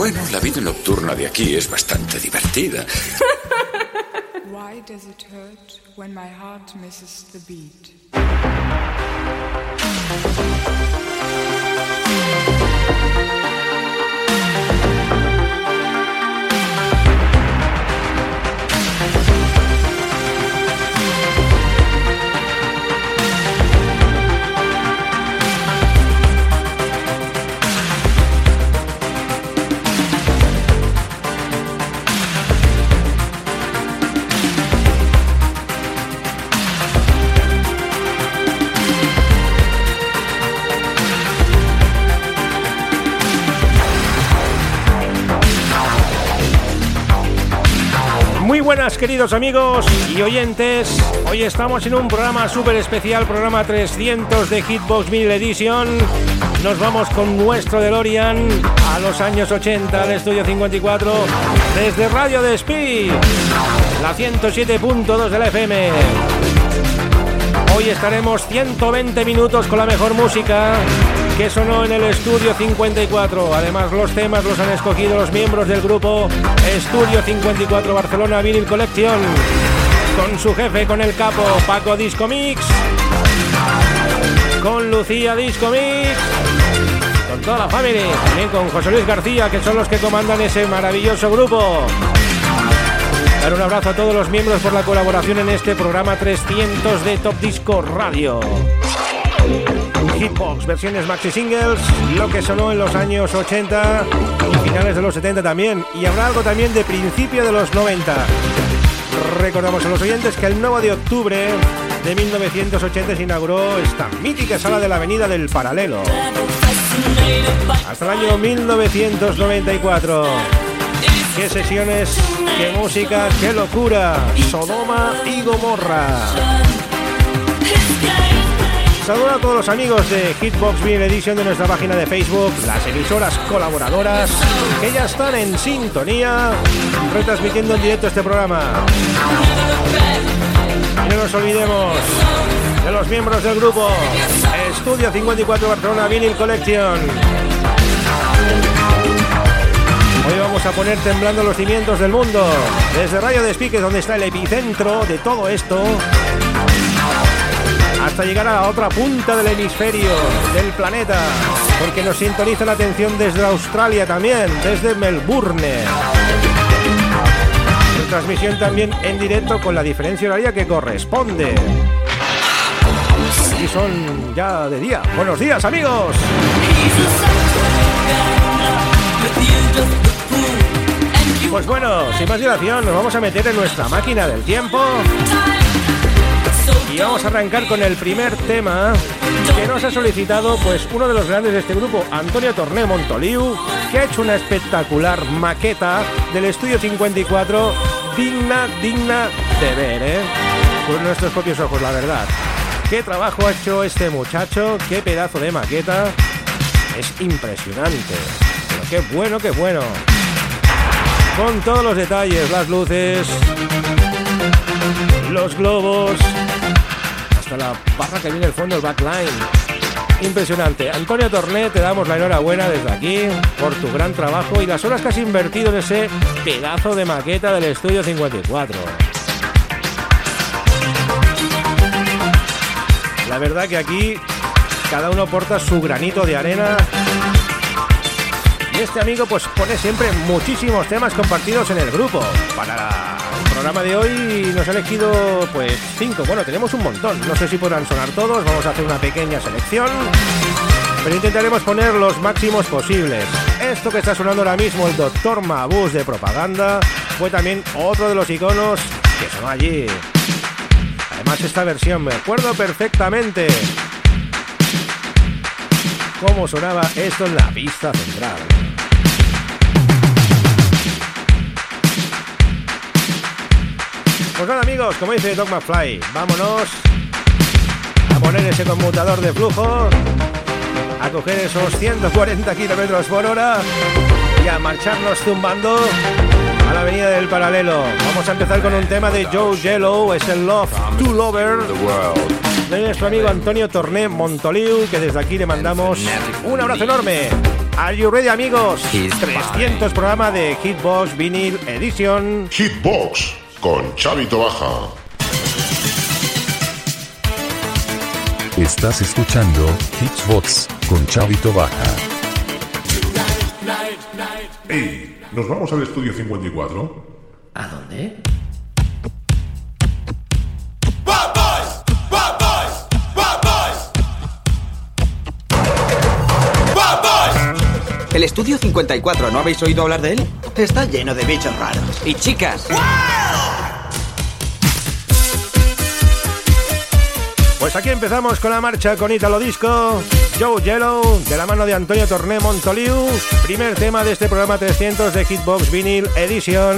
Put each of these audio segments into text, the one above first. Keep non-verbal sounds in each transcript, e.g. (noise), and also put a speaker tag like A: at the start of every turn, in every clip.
A: Bueno, la vida nocturna de aquí es bastante divertida. (laughs)
B: Why does it hurt when my heart misses the beat?
C: Buenas queridos amigos y oyentes, hoy estamos en un programa súper especial, programa 300 de Hitbox Mil Edition. Nos vamos con nuestro DeLorean a los años 80 al estudio 54 desde Radio Despí, la 107.2 de la FM. Hoy estaremos 120 minutos con la mejor música que sonó en el estudio 54. Además, los temas los han escogido los miembros del grupo Estudio 54 Barcelona Vinyl Collection. Con su jefe, con el capo Paco Disco Mix. Con Lucía Disco Mix. Con toda la familia. También con José Luis García, que son los que comandan ese maravilloso grupo. Un abrazo a todos los miembros por la colaboración en este programa 300 de Top Disco Radio. Hitbox, versiones maxi singles, lo que sonó en los años 80 y finales de los 70 también. Y habrá algo también de principio de los 90. Recordamos a los oyentes que el 9 de octubre de 1980 se inauguró esta mítica sala de la Avenida del Paralelo. Hasta el año 1994. Qué sesiones, qué música, qué locura. Sodoma y Gomorra. Saludos a todos los amigos de Hitbox Vinyl Edition de nuestra página de Facebook, las emisoras colaboradoras que ya están en sintonía, retransmitiendo en directo este programa. No nos olvidemos de los miembros del grupo Estudio 54 Barcelona Vinyl Collection. Hoy vamos a poner temblando los cimientos del mundo. Desde Radio Despique, donde está el epicentro de todo esto, hasta llegar a la otra punta del hemisferio del planeta, porque nos sintoniza la atención desde Australia también, desde Melbourne. Transmisión también en directo con la diferencia horaria que corresponde. Y son ya de día. Buenos días, amigos. Pues bueno, sin más dilación, nos vamos a meter en nuestra máquina del tiempo. Y vamos a arrancar con el primer tema que nos ha solicitado pues uno de los grandes de este grupo, Antonio Torné Montoliu, que ha hecho una espectacular maqueta del estudio 54, digna, digna de ver, ¿eh? Con nuestros propios ojos, la verdad. Qué trabajo ha hecho este muchacho, qué pedazo de maqueta. Es impresionante. Qué bueno, qué bueno. Con todos los detalles, las luces, los globos, hasta la barra que viene el fondo, el backline. Impresionante. Antonio Torné, te damos la enhorabuena desde aquí por tu gran trabajo y las horas que has invertido en ese pedazo de maqueta del estudio 54. La verdad que aquí cada uno porta su granito de arena. Y este amigo pues pone siempre muchísimos temas compartidos en el grupo. Para programa de hoy nos ha elegido pues cinco. Bueno, tenemos un montón. No sé si podrán sonar todos. Vamos a hacer una pequeña selección. Pero intentaremos poner los máximos posibles. Esto que está sonando ahora mismo, el Doctor Mabus de propaganda, fue también otro de los iconos que sonó allí. Además, esta versión me acuerdo perfectamente cómo sonaba esto en la pista central.
D: Pues nada amigos, como dice Doc McFly, vámonos a poner ese conmutador de flujo, a coger esos 140 kilómetros por hora y a marcharnos zumbando a la avenida del paralelo. Vamos a empezar con un tema de Joe Yellow, es el Love to Lover de nuestro amigo Antonio Torné Montoliu, que desde aquí le mandamos un abrazo enorme. Are you ready, amigos? 300 programa de Hitbox Vinyl Edition.
E: Hitbox con Chavito Baja.
F: Estás escuchando Hitbox con Chavito Baja.
E: Hey, ¿nos vamos al estudio 54?
G: ¿A dónde?
H: El estudio 54, ¿no habéis oído hablar de él? Está lleno de bichos raros. Y chicas.
D: Pues aquí empezamos con la marcha con Italo Disco, Joe Yellow, de la mano de Antonio Torné Montoliu, primer tema de este programa 300 de Hitbox Vinyl Edition.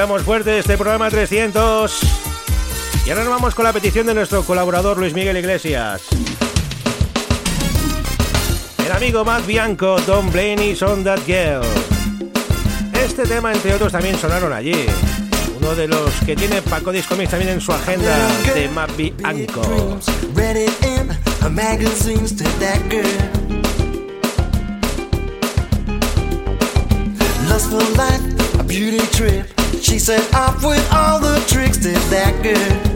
D: Arrancamos fuerte este programa 300. Y ahora nos vamos con la petición de nuestro colaborador Luis Miguel Iglesias. El amigo Matt Bianco, Don Blaney, Son That Girl. Este tema, entre otros, también sonaron allí. Uno de los que tiene Paco Discomics también en su agenda de Matt Bianco.
I: a beauty trip. She set off with all the tricks to that girl.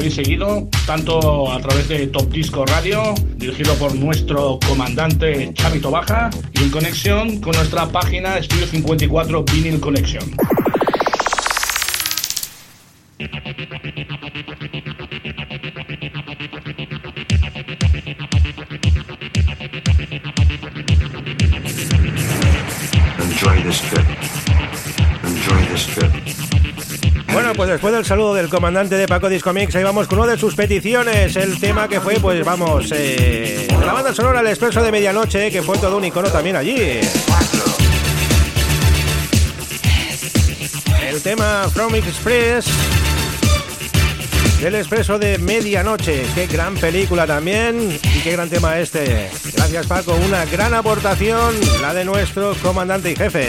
J: habéis seguido, tanto a través de Top Disco Radio, dirigido por nuestro comandante Chavito Baja, y en conexión con nuestra página Studio 54 Vinyl
C: Collection. después del saludo del comandante de Paco Discomics, ahí vamos con una de sus peticiones. El tema que fue, pues vamos, eh, la banda sonora El Expreso de Medianoche, que fue todo un icono también allí. El tema From Express del Expreso de Medianoche. Qué gran película también y qué gran tema este. Gracias Paco, una gran aportación, la de nuestro comandante y jefe.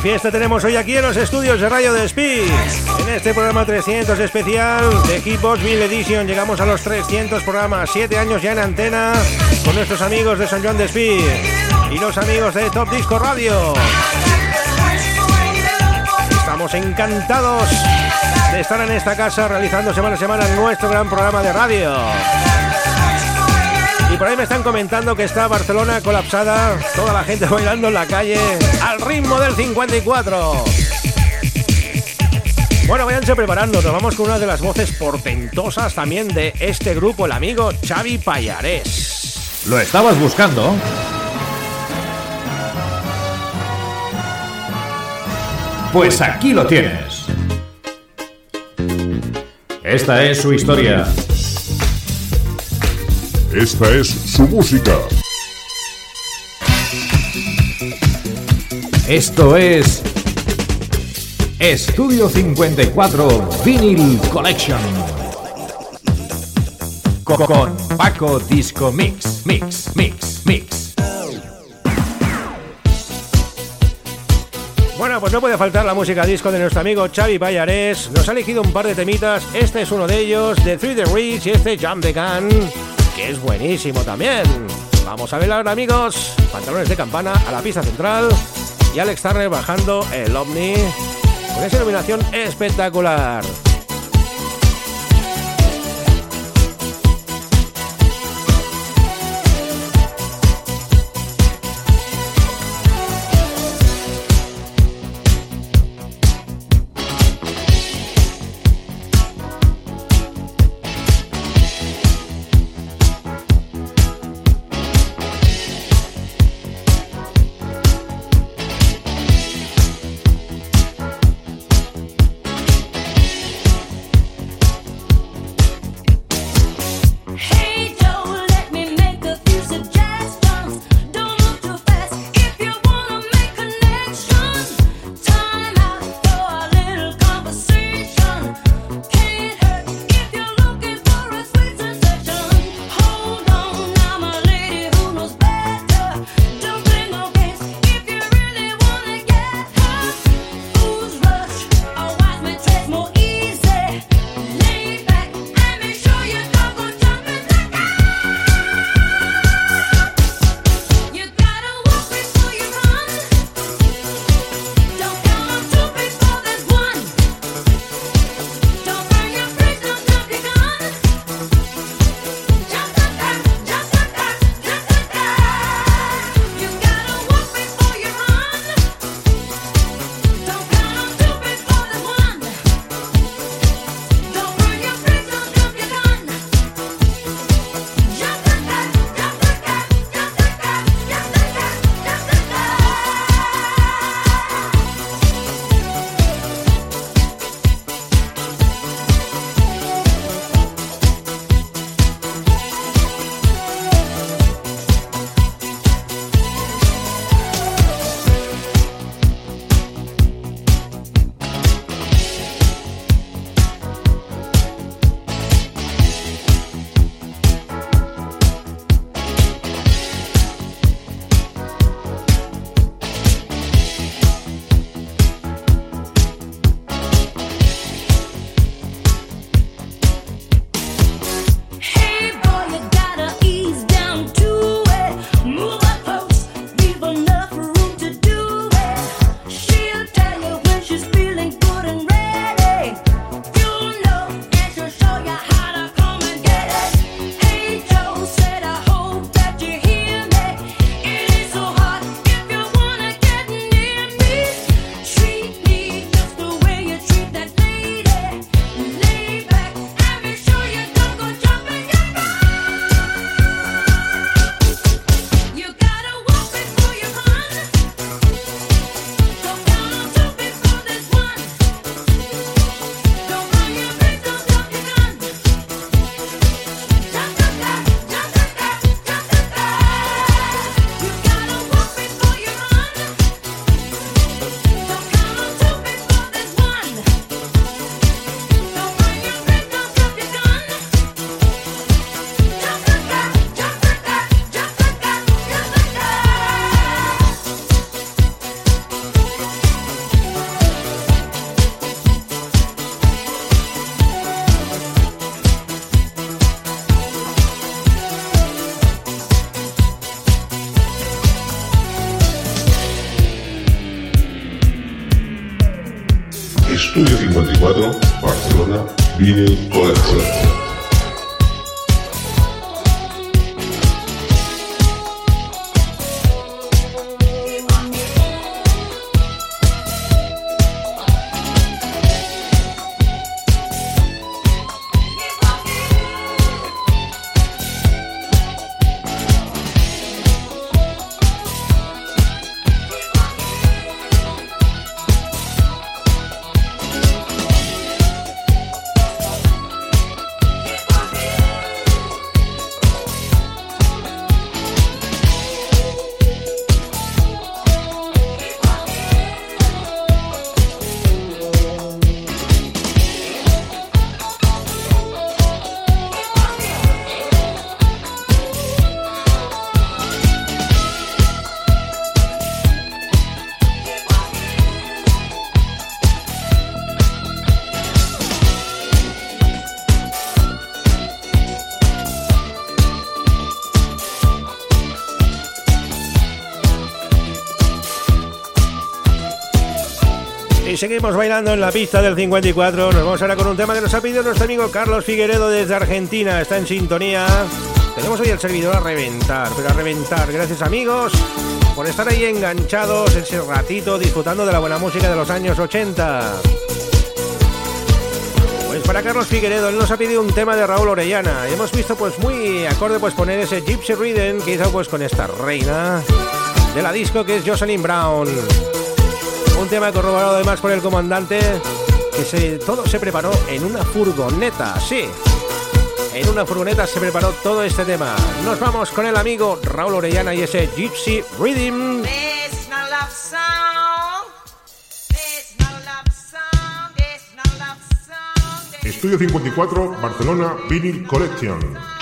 K: Fiesta tenemos hoy aquí en los estudios de Radio de Speed. En este programa 300 especial de Hitbox Bill Edition llegamos a los 300 programas, 7 años ya en antena con nuestros amigos de San Juan de Speed y los amigos de Top Disco Radio. Estamos encantados de estar en esta casa realizando semana a semana nuestro gran programa de radio. Y por ahí me están comentando que está Barcelona colapsada, toda la gente (laughs) bailando en la calle al ritmo del 54. Bueno, váyanse preparando, nos vamos con una de las voces portentosas también de este grupo, el amigo Xavi Payarés.
L: ¿Lo estabas buscando? Pues aquí lo tienes. Esta es su historia.
E: Esta es su música.
L: Esto es Estudio 54 Vinyl Collection. Co- Con Paco Disco Mix, Mix, Mix, Mix.
K: Bueno, pues no puede faltar la música disco de nuestro amigo Xavi Payarés. Nos ha elegido un par de temitas. Este es uno de ellos, de Three the Rich y este Jump the Gun, que es buenísimo también. Vamos a bailar, amigos. Pantalones de campana a la pista central y Alex Turner bajando el ovni con esa iluminación espectacular.
C: Seguimos bailando en la pista del 54. Nos vamos ahora con un tema que nos ha pedido nuestro amigo Carlos Figueredo desde Argentina. Está en sintonía. Tenemos hoy el servidor a reventar, pero a reventar. Gracias amigos por estar ahí enganchados ese ratito disfrutando de la buena música de los años 80. Pues para Carlos Figueredo, él nos ha pedido un tema de Raúl Orellana. Hemos visto pues muy acorde pues poner ese Gypsy Rhythm que hizo pues con esta reina de la disco que es Jocelyn Brown. Tema corroborado además por el comandante que se, todo se preparó en una furgoneta, sí. En una furgoneta se preparó todo este tema. Nos vamos con el amigo Raúl Orellana y ese Gypsy Rhythm.
E: Estudio 54, Barcelona, Vinyl Collection.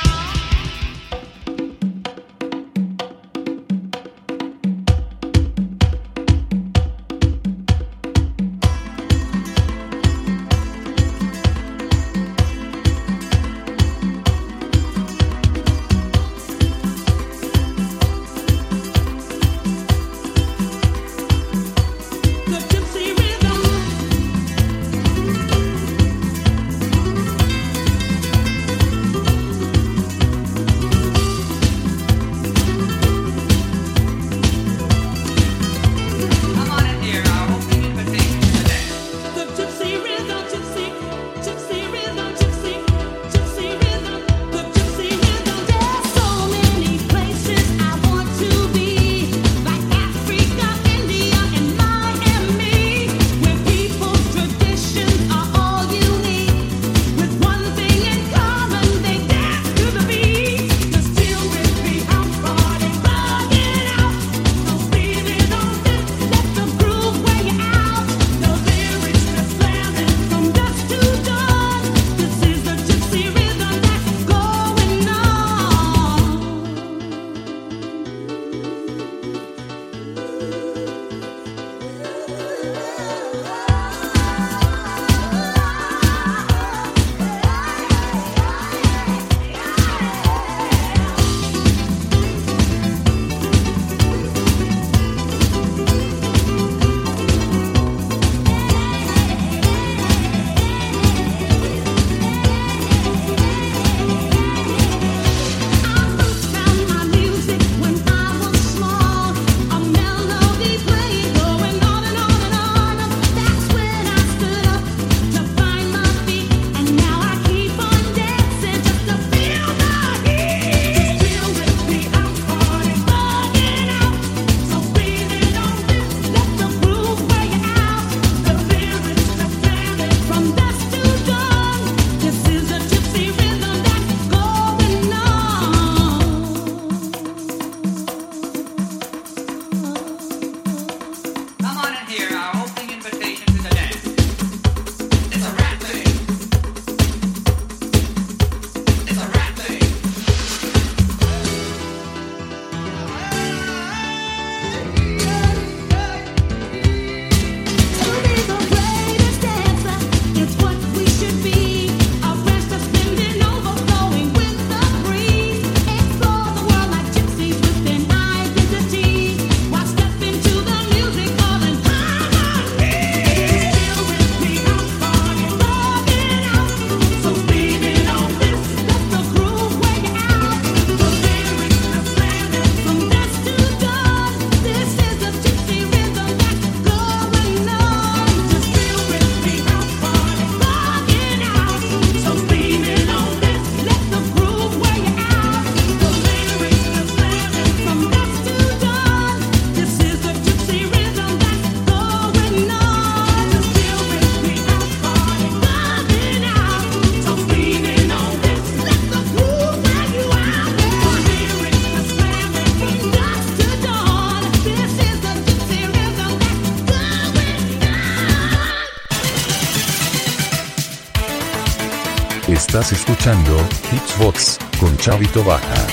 F: Escuchando Hitsbox con Chavito Baja.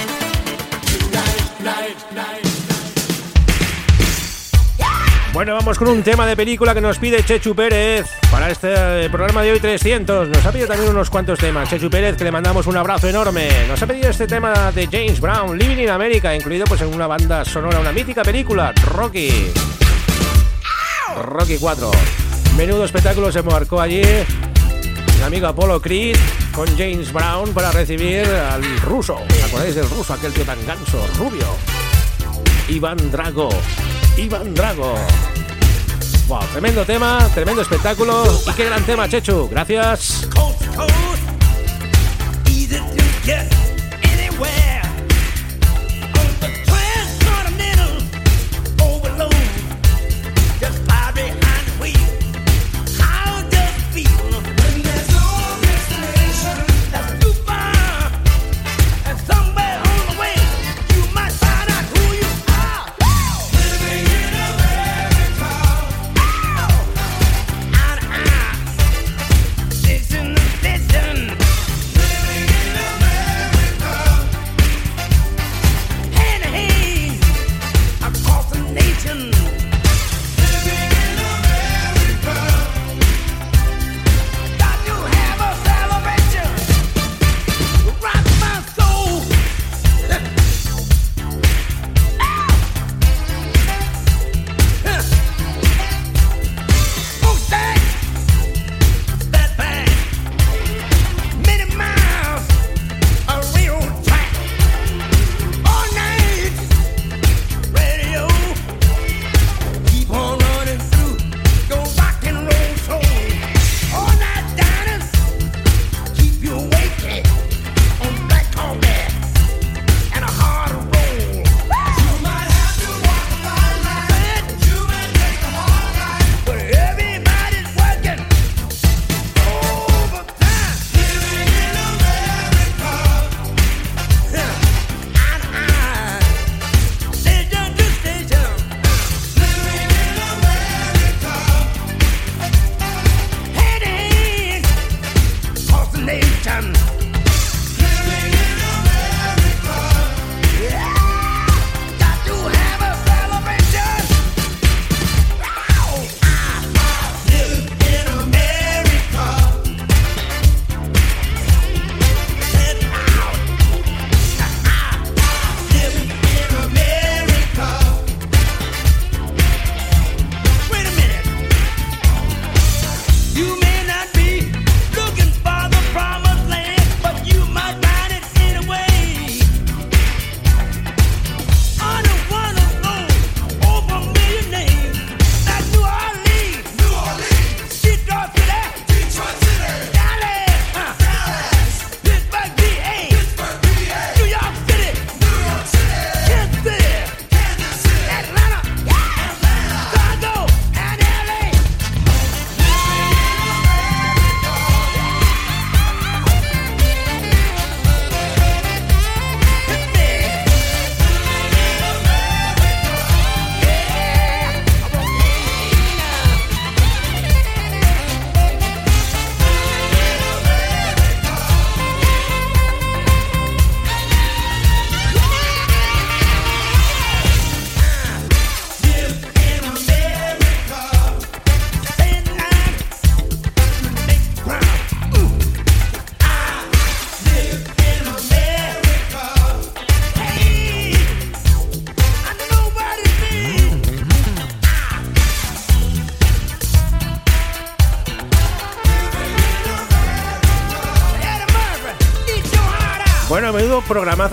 C: Bueno, vamos con un tema de película que nos pide Chechu Pérez para este programa de hoy 300. Nos ha pedido también unos cuantos temas. Chechu Pérez, que le mandamos un abrazo enorme. Nos ha pedido este tema de James Brown, Living in America, incluido pues en una banda sonora, una mítica película, Rocky. Rocky 4. Menudo espectáculo se marcó allí el amigo Apollo Creed con James Brown para recibir al ruso. ¿Os acordáis del ruso, aquel tío tan ganso, rubio? Iván Drago. Iván Drago. Wow, tremendo tema, tremendo espectáculo y qué gran tema, Chechu. Gracias.
M: Easy to get anywhere.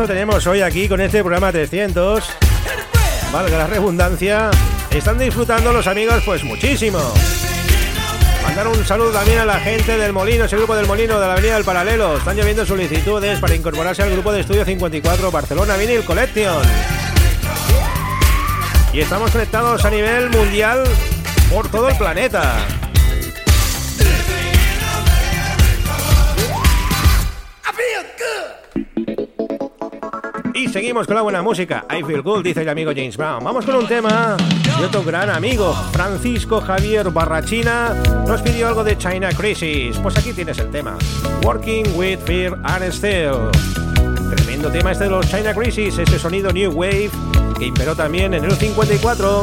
C: Tenemos hoy aquí con este programa 300. Valga la redundancia. Están disfrutando los amigos pues muchísimo. Mandar un saludo también a la gente del Molino, ese grupo del Molino de la Avenida del Paralelo. Están lloviendo solicitudes para incorporarse al grupo de estudio 54 Barcelona Vinyl Collection. Y estamos conectados a nivel mundial por todo el planeta.
D: Seguimos con la buena música. I feel good, dice el amigo James Brown. Vamos con un tema de otro gran amigo, Francisco Javier Barrachina. Nos pidió algo de China Crisis. Pues aquí tienes el tema. Working with Fear and Steel. Tremendo tema este de los China Crisis, ese sonido New Wave que imperó también en el 54.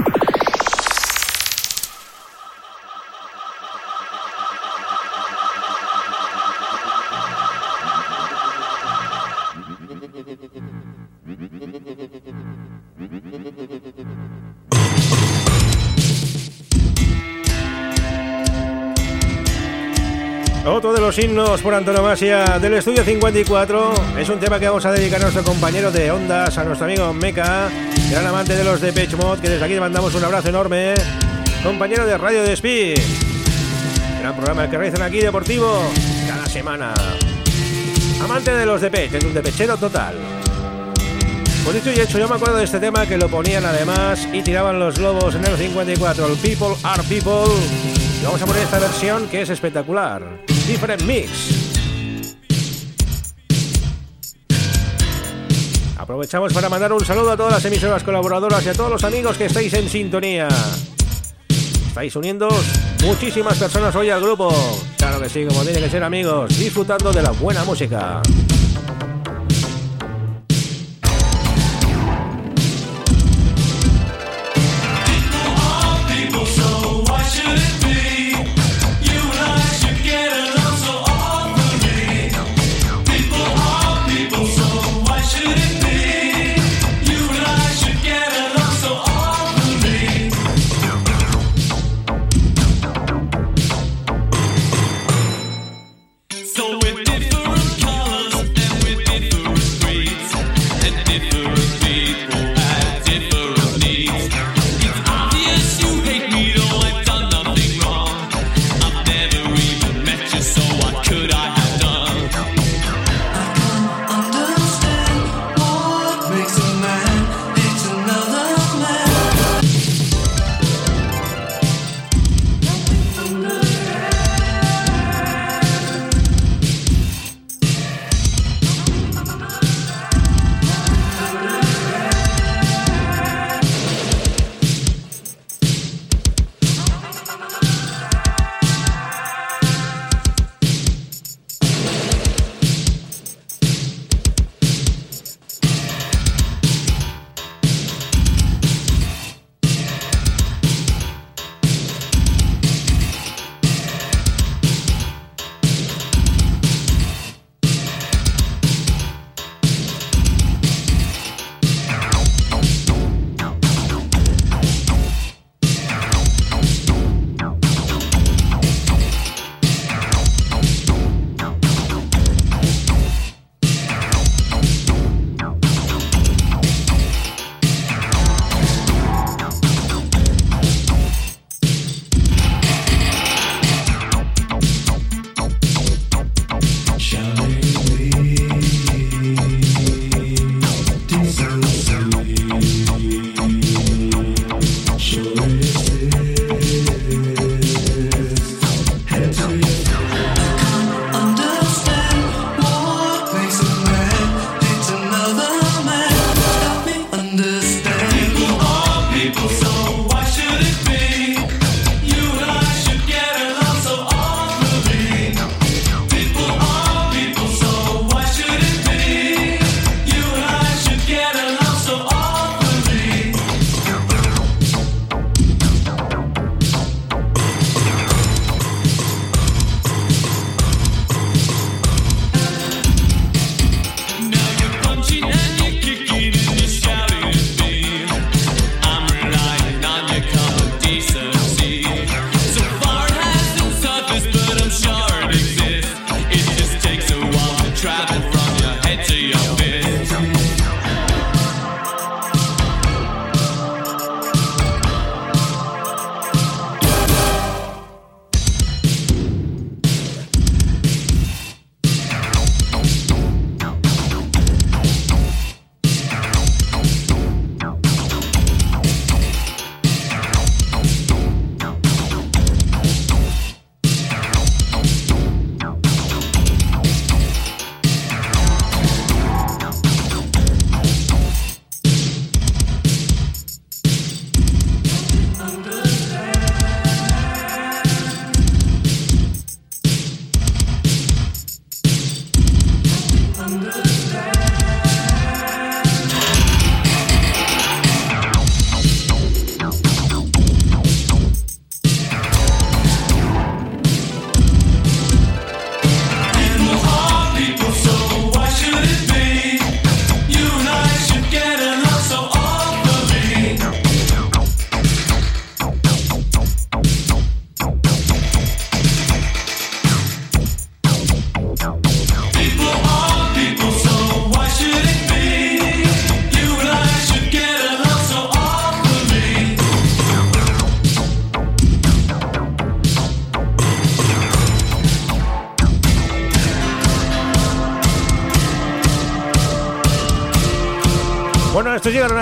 D: Los himnos por antonomasia del estudio 54 es un tema que vamos a dedicar a nuestro compañero de ondas, a nuestro amigo Meca, gran amante de los de Mod, que desde aquí le mandamos un abrazo enorme, compañero de Radio de Speed, gran programa que realizan aquí deportivo cada semana. Amante de los Depeche, es un depechero total. Por dicho y hecho, yo me acuerdo de este tema que lo ponían además y tiraban los globos en el 54, el People Are People. Y vamos a poner esta versión que es espectacular. Different Mix. Aprovechamos para mandar un saludo a todas las emisoras colaboradoras y a todos los amigos que estáis en sintonía. Estáis uniendo
N: muchísimas personas hoy al grupo. Claro que sí, como tiene que ser amigos, disfrutando de la buena música.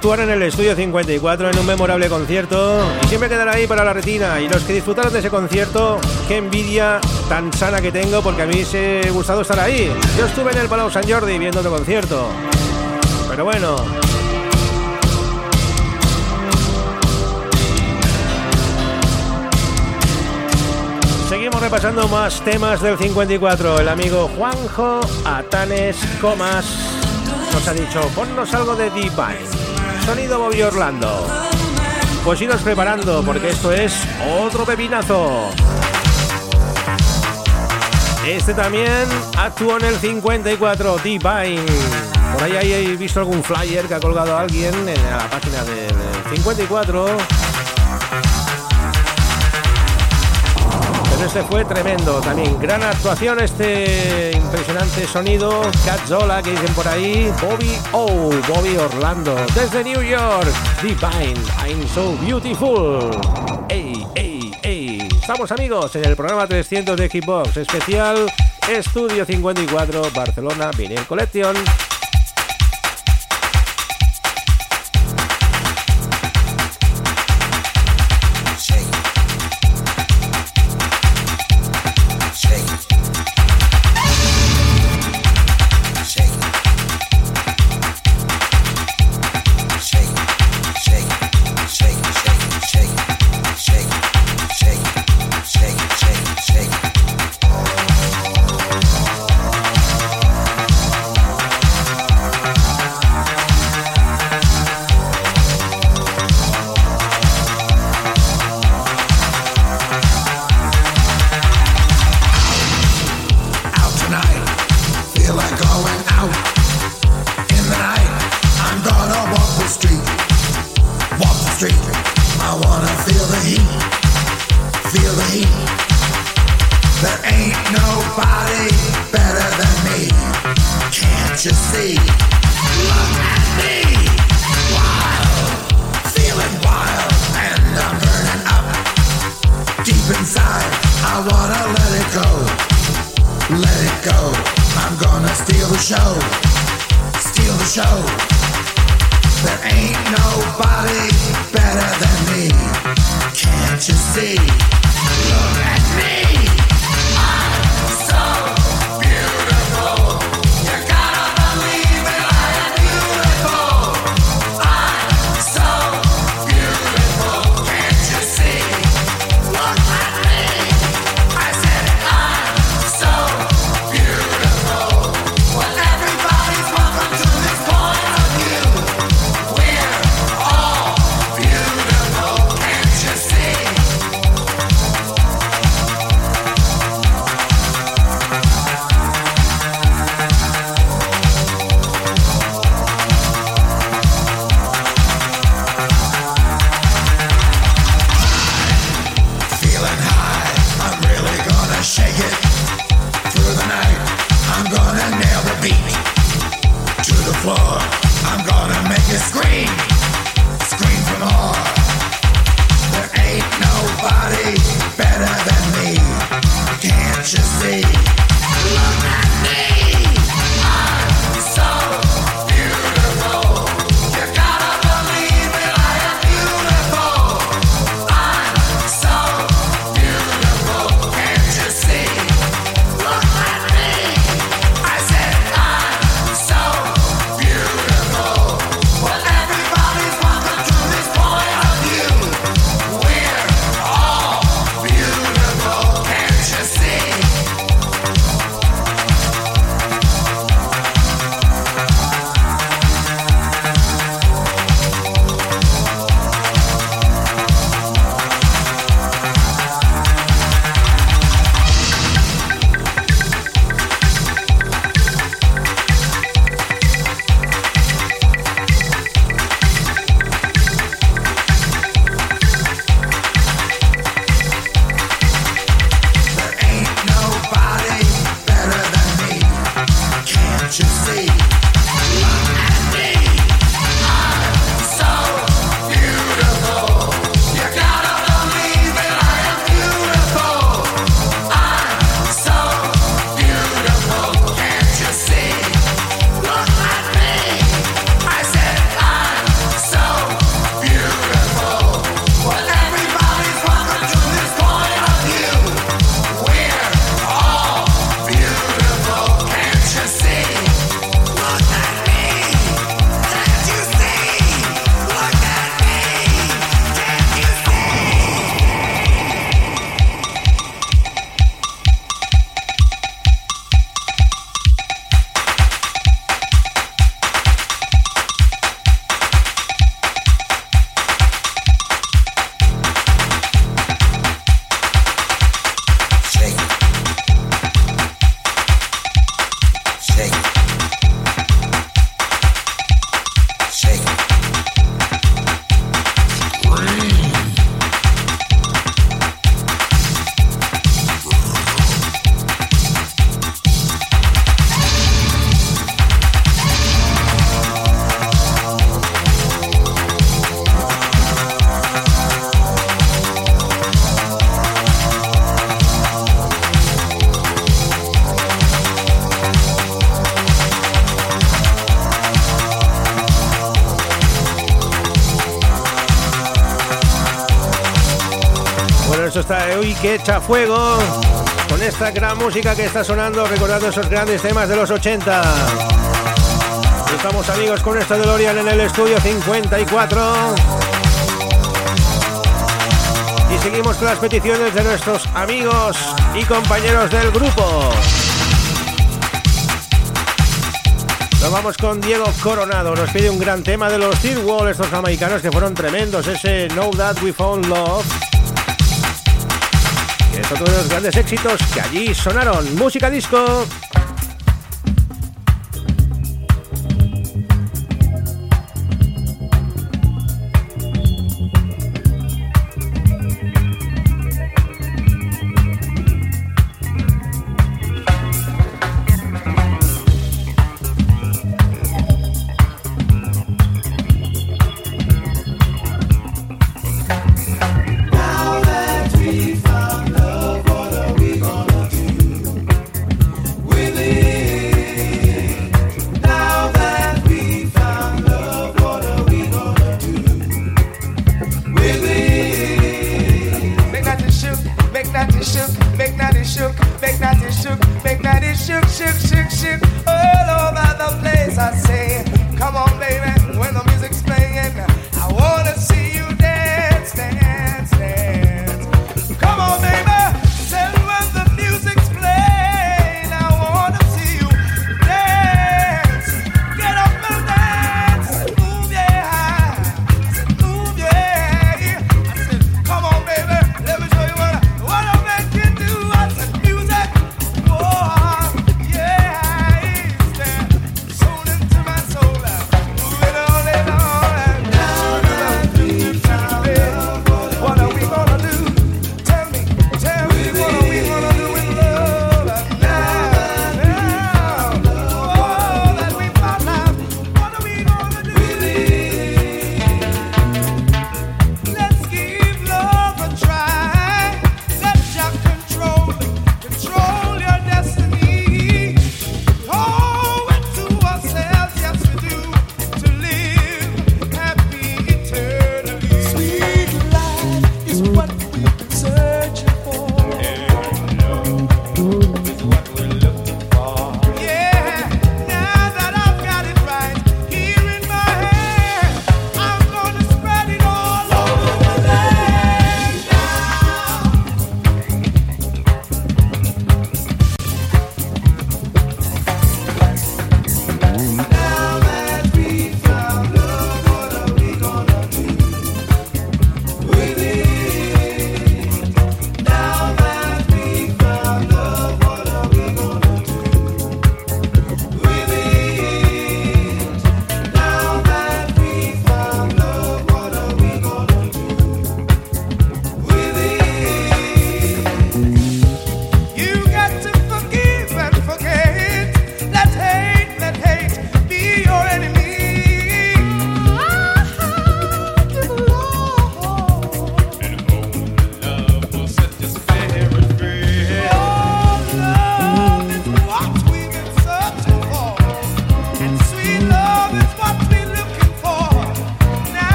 N: actuar en el Estudio 54 en un memorable concierto y siempre quedará ahí para la retina. Y los que disfrutaron de ese concierto, qué envidia tan sana que tengo porque a mí se ha gustado estar ahí. Yo estuve en el Palau San Jordi viendo otro concierto. Pero bueno, Seguimos
C: repasando más temas del 54. El amigo Juanjo Atanes Comas nos ha dicho, ponnos algo de Divine. Sonido Bobby Orlando. Pues iros preparando porque esto es otro pepinazo. Este también actuó en el 54, Divine. Por ahí hay visto algún flyer que ha colgado alguien en la página del 54. Pero este fue tremendo también. Gran actuación, este impresionante sonido. Cazzola, que dicen por ahí. Bobby O, Bobby Orlando. Desde New York. Divine, I'm so beautiful. Ey, ey, ey. Estamos amigos en el programa 300 de Xbox especial Estudio 54 Barcelona Vinyl Collection. Echa fuego con esta gran música que está sonando, recordando esos grandes temas de los 80. Estamos amigos con esto de Lorian en el estudio 54. Y seguimos con las peticiones de nuestros amigos y compañeros del grupo. Nos vamos con Diego Coronado. Nos pide un gran tema de los Steel Wall, estos jamaicanos que fueron tremendos. Ese Know That We Found Love. Es otro de los grandes éxitos que allí sonaron. Música disco.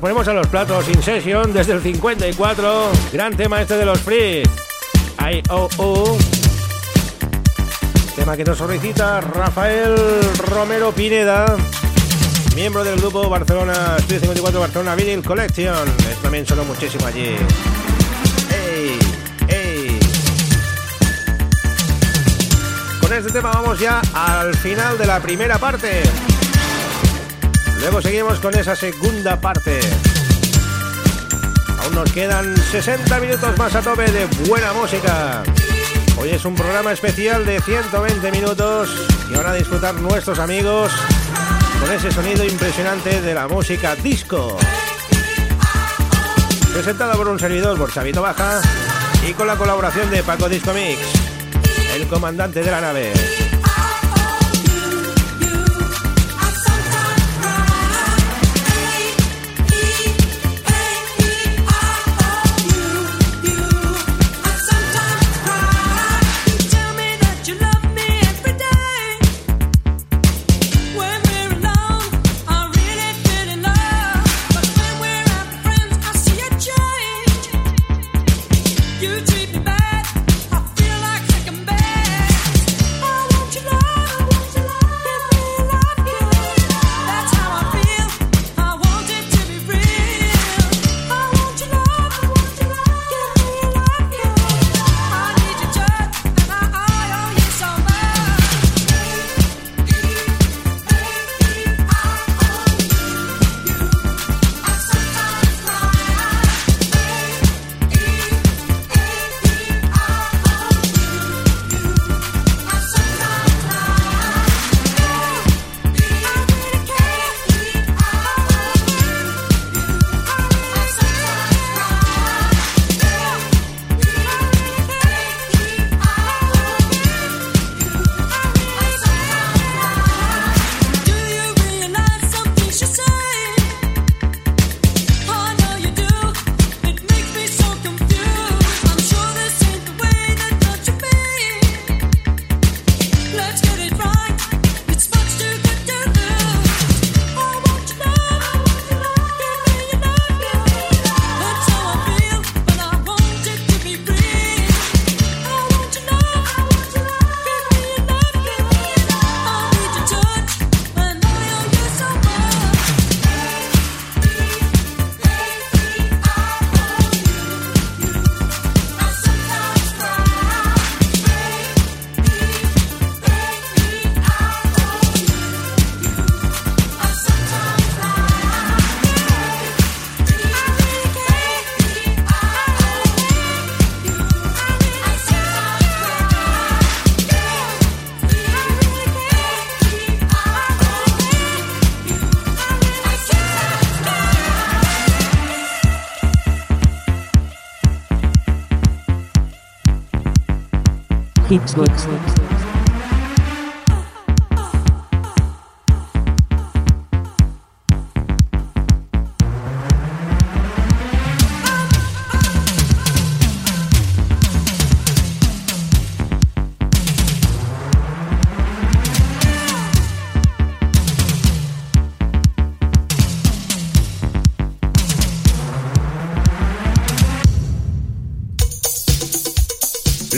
K: Ponemos a los platos In Session desde el 54. Gran tema este de los Free. I-O-O. Tema que nos solicita Rafael Romero Pineda, miembro del grupo Barcelona Studio 54 Barcelona Vinyl Collection. También sonó muchísimo allí. Con este tema vamos ya al final de la primera parte. Luego seguimos con esa segunda parte. Aún nos quedan 60 minutos más a tope de buena música. Hoy es un programa especial de 120 minutos y van a disfrutar nuestros amigos con ese sonido impresionante de la música disco. Presentado por un servidor, por Chavito Baja, y con la colaboración de Paco Disco Mix, el comandante de la nave.
O: Hitsbox.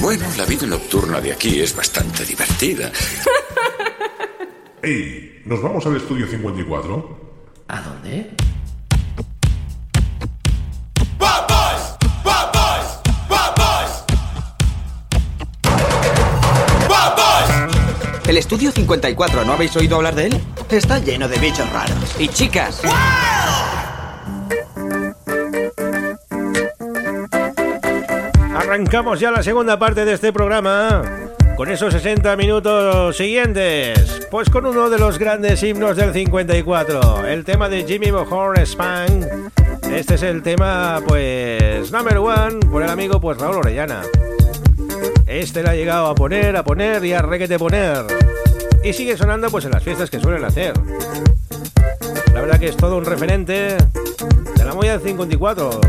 A: Bueno, la vida nocturna de aquí es bastante divertida. (laughs)
E: ¡Ey! ¿Nos vamos al estudio 54?
K: ¿A dónde?
H: El estudio 54, ¿no habéis oído hablar de él? Está lleno de bichos raros. Y chicas.
K: Arrancamos ya la segunda parte de este programa con esos 60 minutos siguientes. Pues con uno de los grandes himnos del 54, el tema de Jimmy Bohor Span,
C: Este es el tema, pues, number one por el amigo, pues, Raúl Orellana. Este le ha llegado a poner, a poner y a requete poner. Y sigue sonando, pues, en las fiestas que suelen hacer. La verdad que es todo un referente de la movida del 54.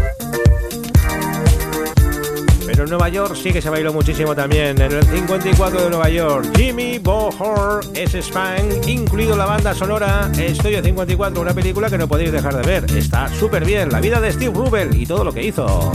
C: Pero en Nueva York sí que se bailó muchísimo también. En el 54 de Nueva York, Jimmy Bohor es Span, incluido la banda sonora Estudio 54, una película que no podéis dejar de ver. Está súper bien, la vida de Steve Rubel y todo lo que hizo.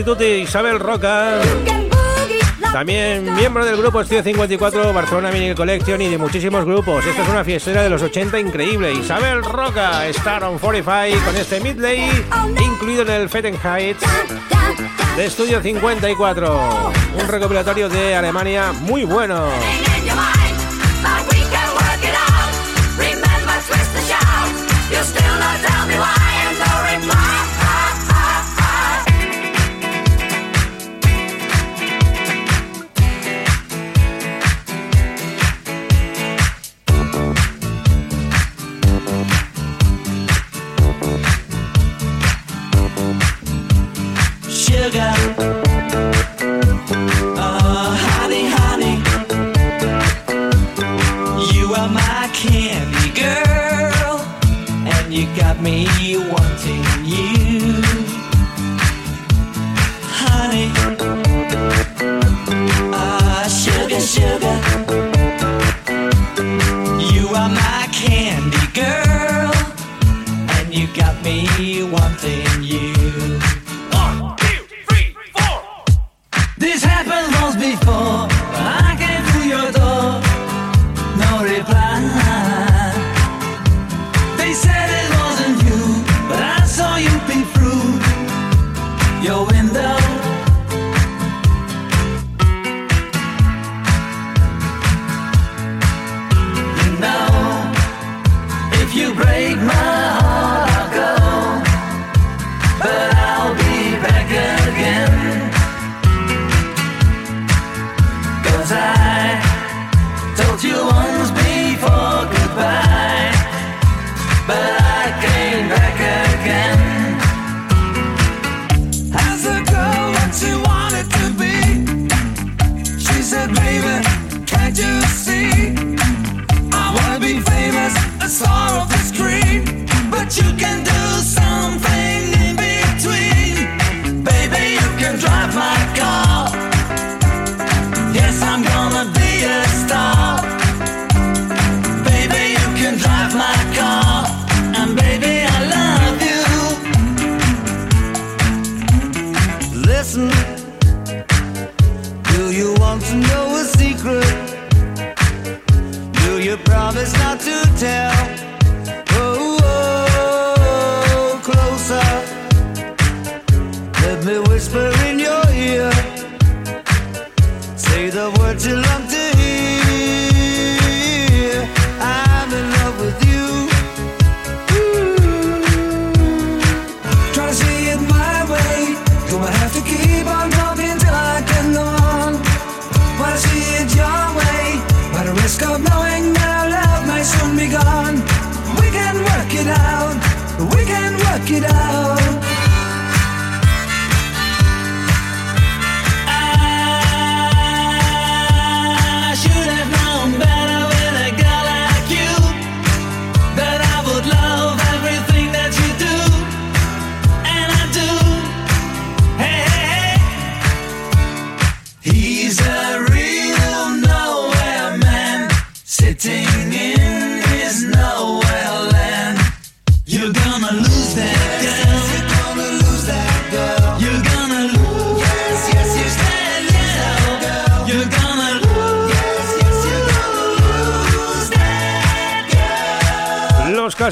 C: Isabel Roca. También miembro del grupo Estudio 54, Barcelona Mini Collection y de muchísimos grupos. Esta es una fiestera de los 80 increíble. Isabel Roca, Star on 45 con este Midley, incluido en el Heights de Estudio 54. Un recopilatorio de Alemania muy bueno.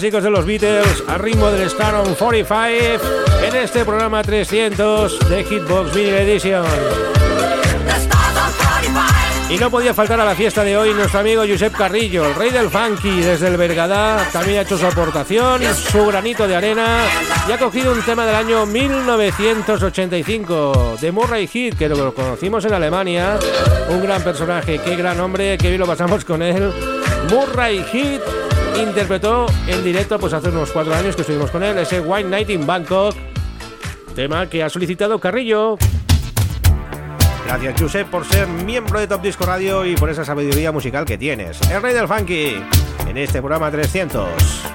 C: clásicos de los Beatles a ritmo del Star on 45 en este programa 300 de Hitbox Vinyl Edition. Y no podía faltar a la fiesta de hoy nuestro amigo Josep Carrillo, el rey del funky desde el Bergadá, también ha hecho su aportación, su granito de arena y ha cogido un tema del año 1985 de Murray Heat, que lo conocimos en Alemania, un gran personaje, qué gran hombre, qué bien lo pasamos con él. Murray Heat interpretó en directo pues hace unos cuatro años que estuvimos con él, ese White Night in Bangkok, tema que ha solicitado Carrillo. Gracias, Chuse, por ser miembro de Top Disco Radio y por esa sabiduría musical que tienes. El rey del funky en este programa 300.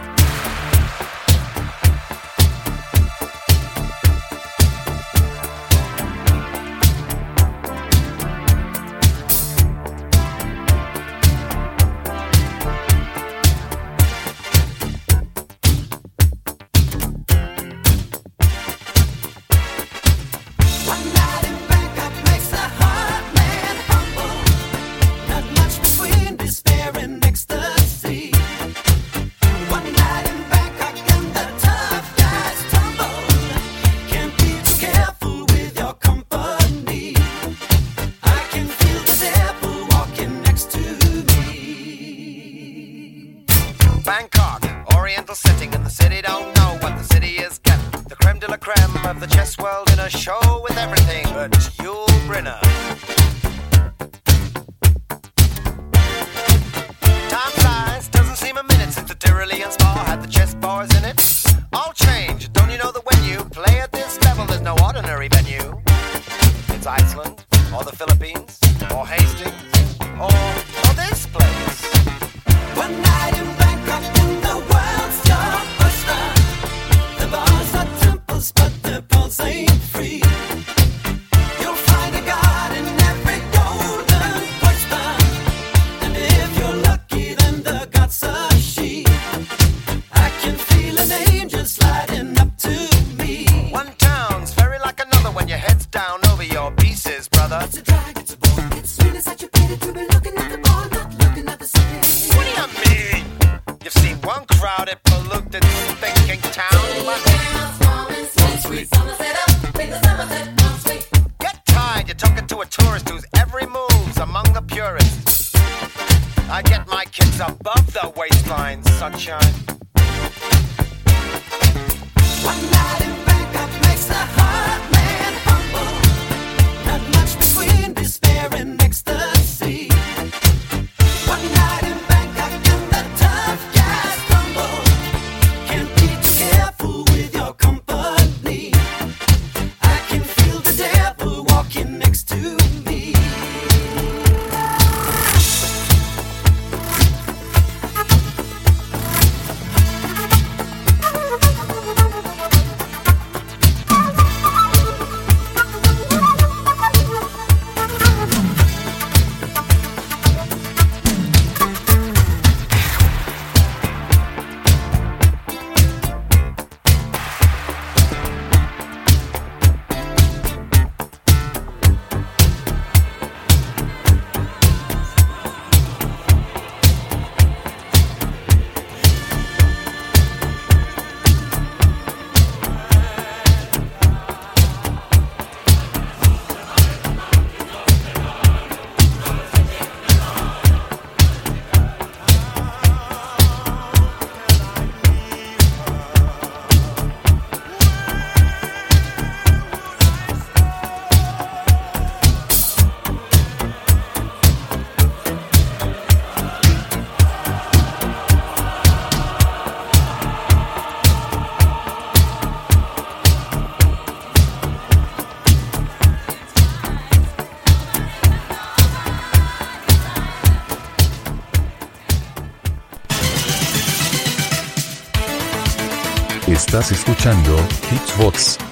F: Escuchando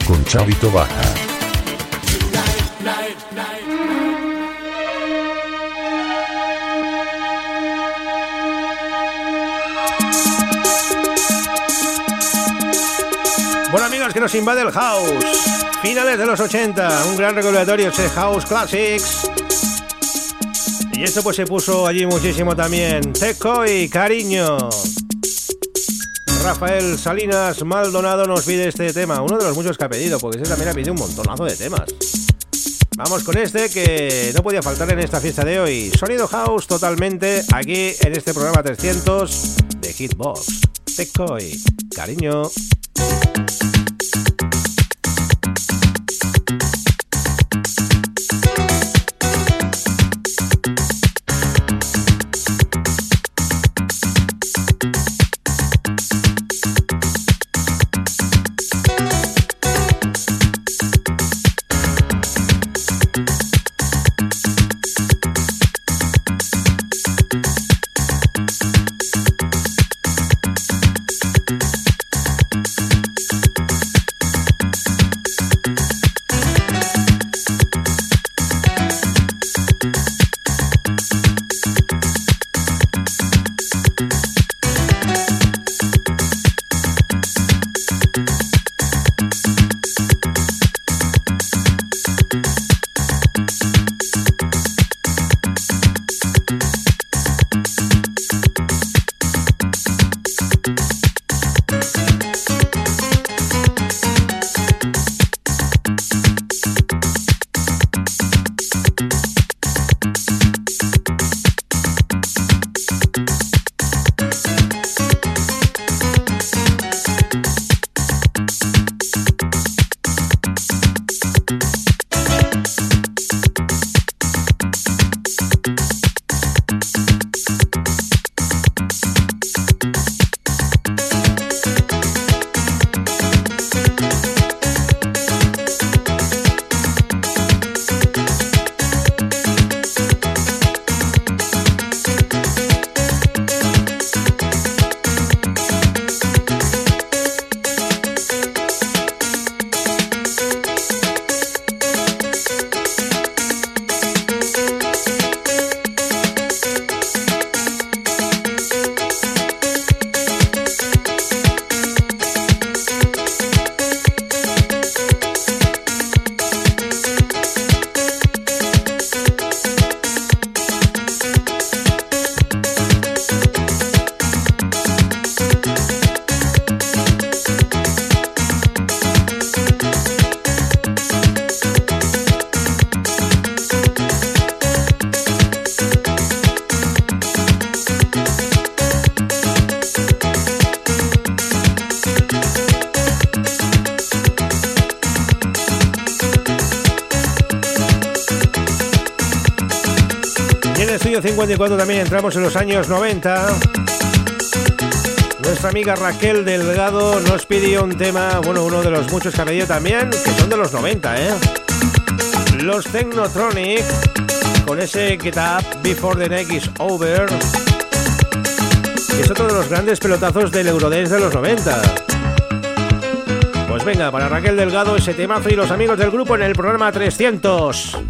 F: con Chavito Baja.
C: Bueno amigos, que nos invade el house. Finales de los 80, un gran recopilatorio ese House Classics. Y esto pues se puso allí muchísimo también. Teco y Cariño. Rafael Salinas Maldonado nos pide este tema, uno de los muchos que ha pedido, porque ese también ha pedido un montonazo de temas. Vamos con este que no podía faltar en esta fiesta de hoy. Sonido House totalmente aquí en este programa 300 de Hitbox. Tecoy, cariño.
P: adentramos en los años 90. Nuestra amiga Raquel Delgado nos pidió un tema, bueno, uno de los muchos que ha pedido también, que son de los 90, ¿eh? Los Technotronic, con ese Get Up Before the Neck is Over, es otro de los grandes pelotazos del Eurodance de los 90. Pues venga, para Raquel Delgado ese tema y los amigos del grupo en el programa 300.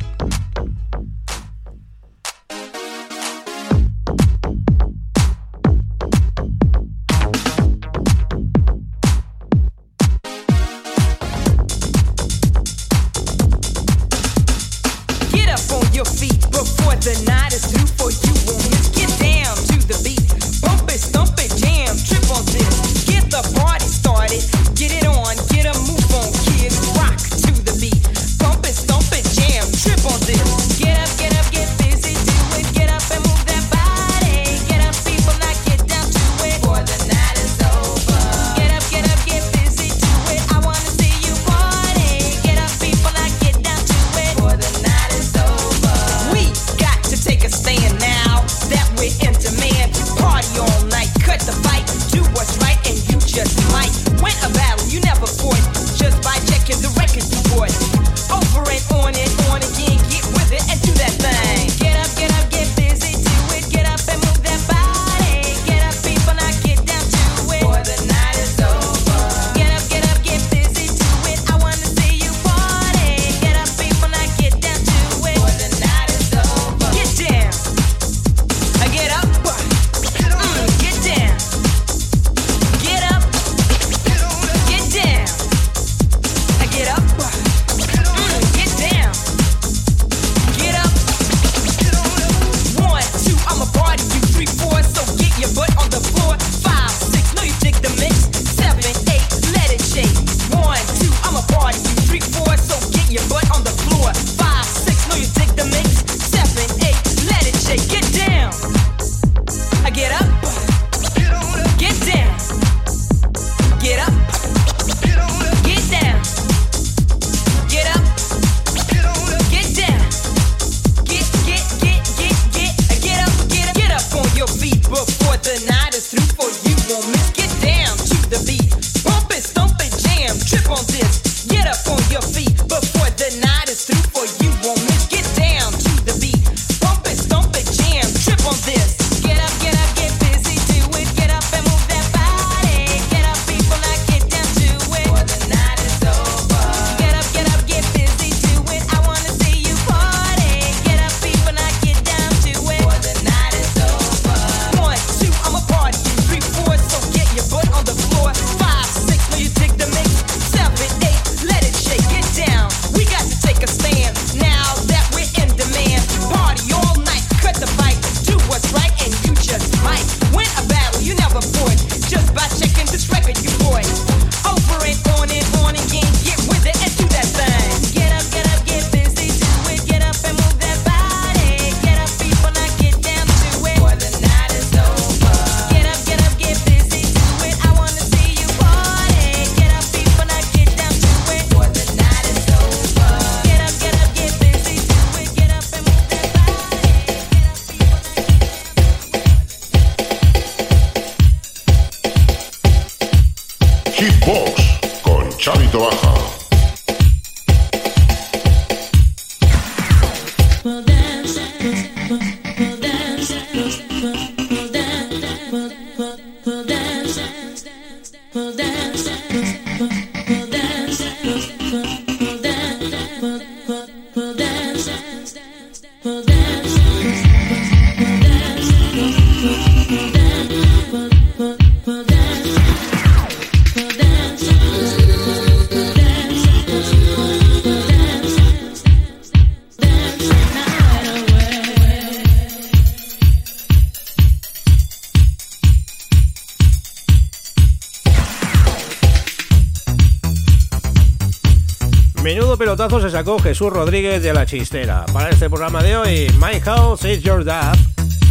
P: Jesús Rodríguez de La Chistera. Para este programa de hoy, My House is Your Dad,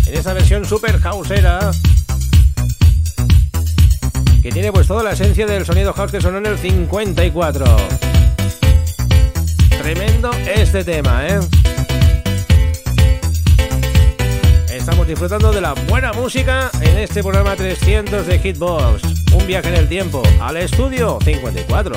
P: en esta versión super houseera, que tiene pues toda la esencia del sonido house que sonó en el 54. Tremendo este tema, ¿eh?
C: Estamos disfrutando de la buena música en este programa 300 de Hitbox. Un viaje en el tiempo al estudio 54.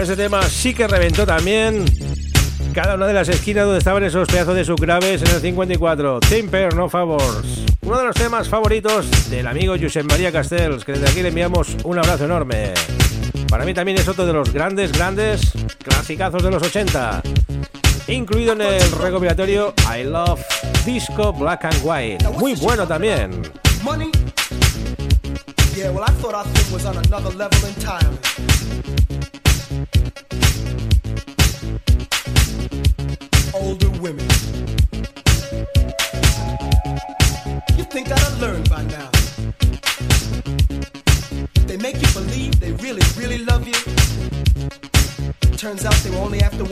C: Ese tema sí que reventó también cada una de las esquinas donde estaban esos pedazos de subgraves en el 54. Timper, no favors. Uno de los temas favoritos del amigo Josep María Castells, que desde aquí le enviamos un abrazo enorme. Para mí también es otro de los grandes, grandes clasicazos de los 80. Incluido en el recopilatorio I Love Disco Black and White. Muy bueno también.
D: Money?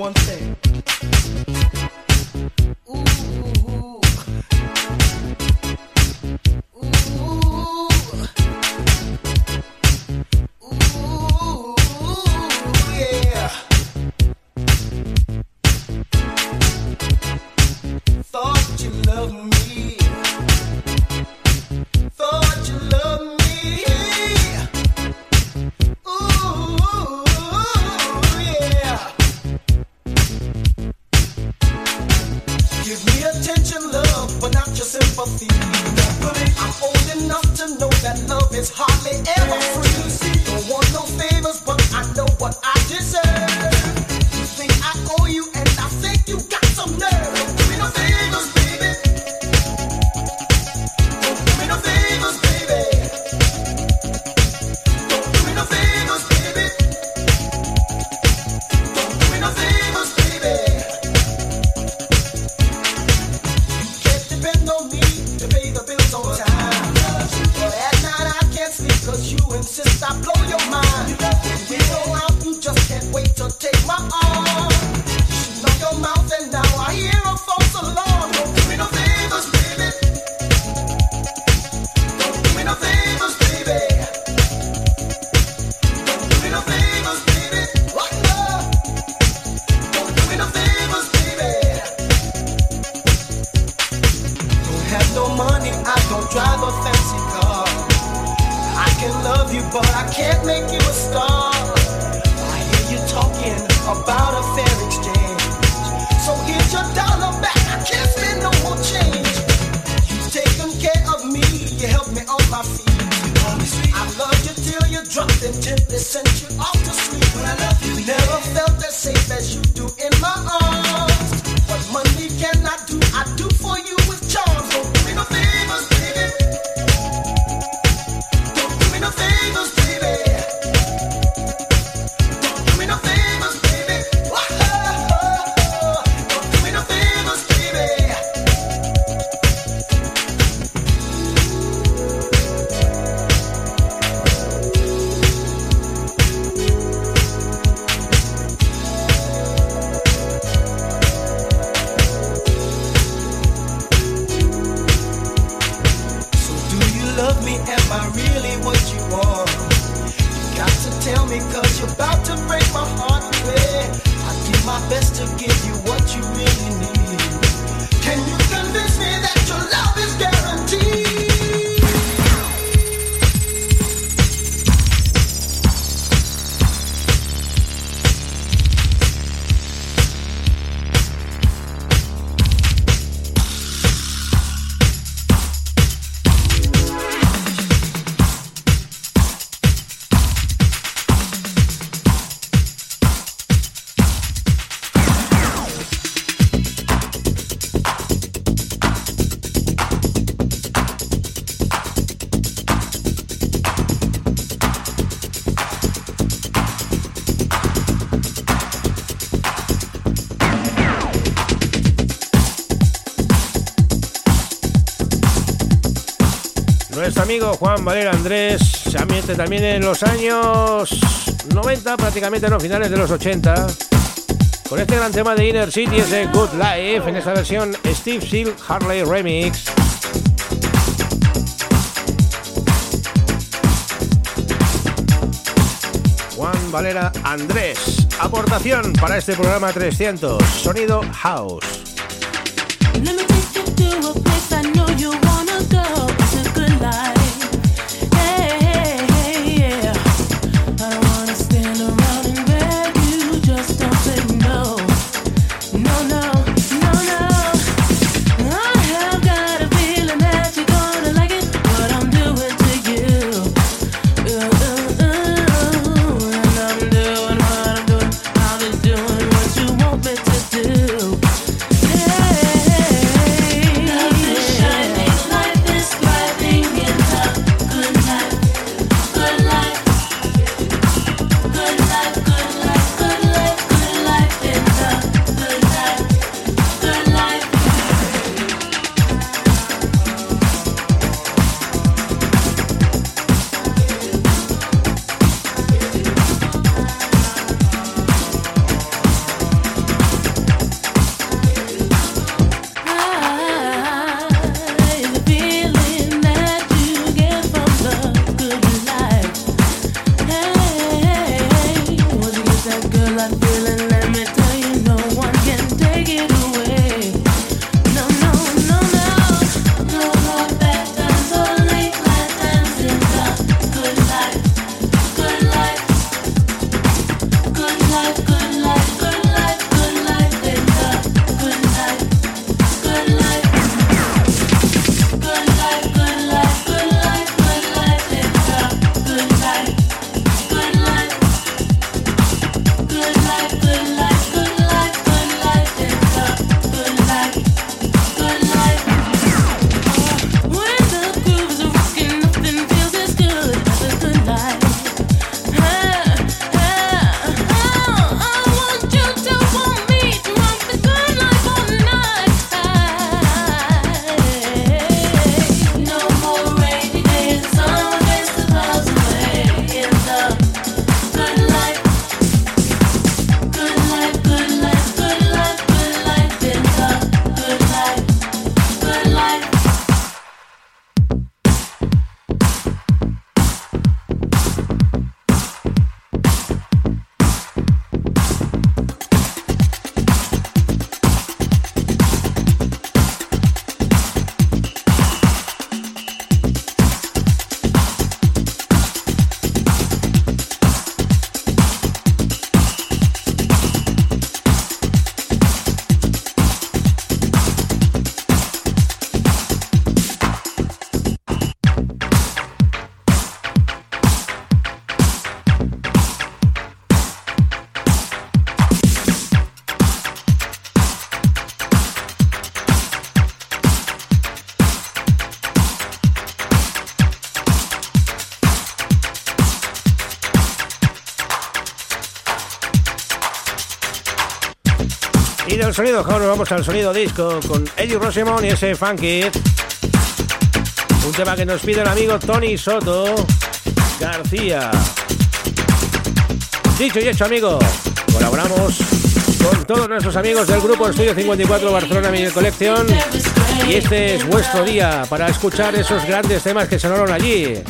Q: wants
D: it. amigo Juan Valera Andrés se ambiente también en los años 90, prácticamente en los finales de los 80. Con este gran tema de Inner City, ese Good Life, en esta versión Steve Seal Harley Remix. Juan Valera Andrés, aportación para este programa 300, sonido house.
C: Sonido house vamos al sonido disco con Eddie Rosemont y ese funky. Un tema que nos pide el amigo Tony Soto García. Dicho y hecho, amigo, colaboramos con todos nuestros amigos del grupo Estudio 54 Barcelona Mini Collection. Y este es vuestro día para escuchar esos grandes temas que sonaron allí.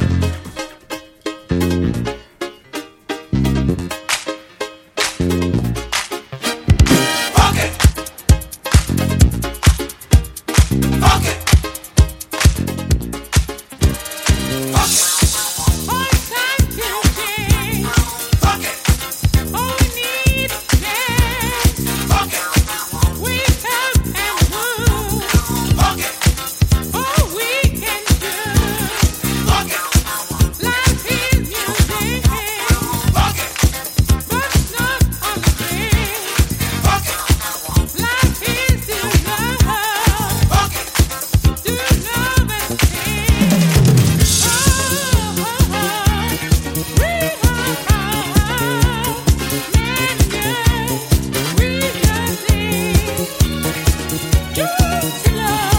C: love.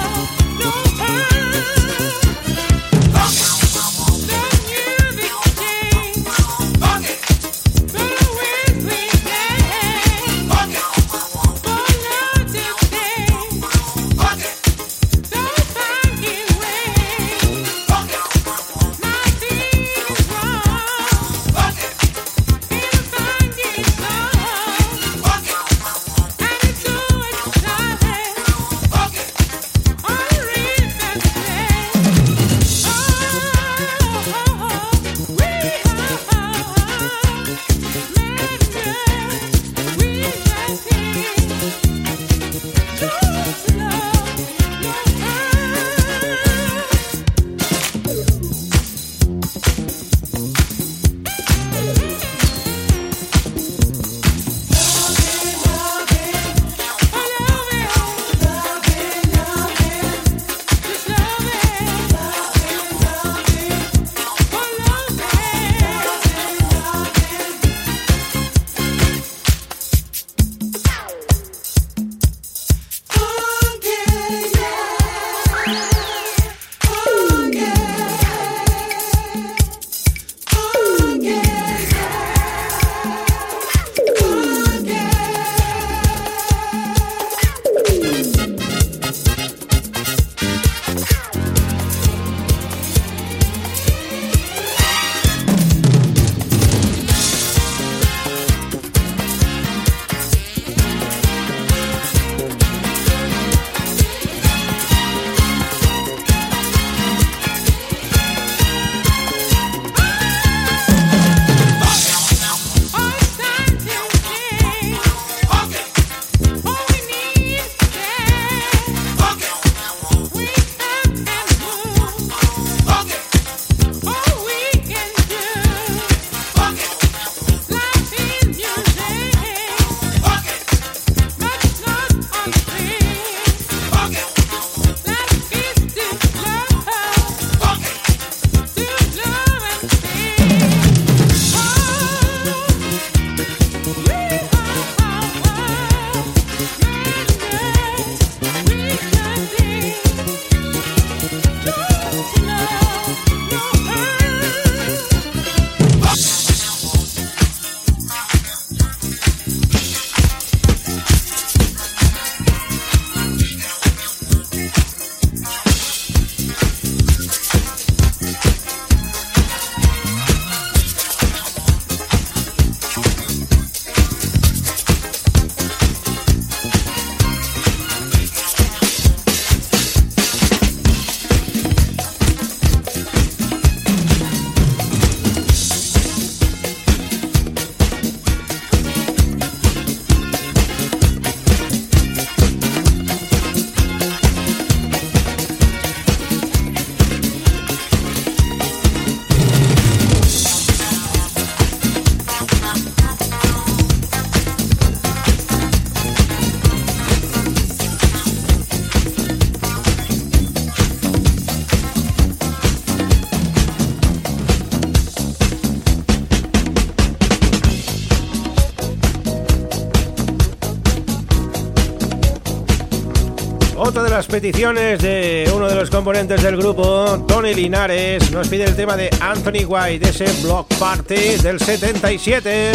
C: Las peticiones de uno de los componentes del grupo, Tony Linares, nos pide el tema de Anthony White, ese Block Party del 77,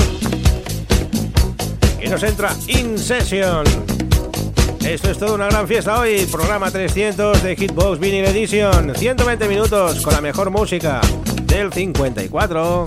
C: que nos entra In Session. Esto es toda una gran fiesta hoy, programa 300 de Hitbox Vinyl Edition, 120 minutos con la mejor música del 54.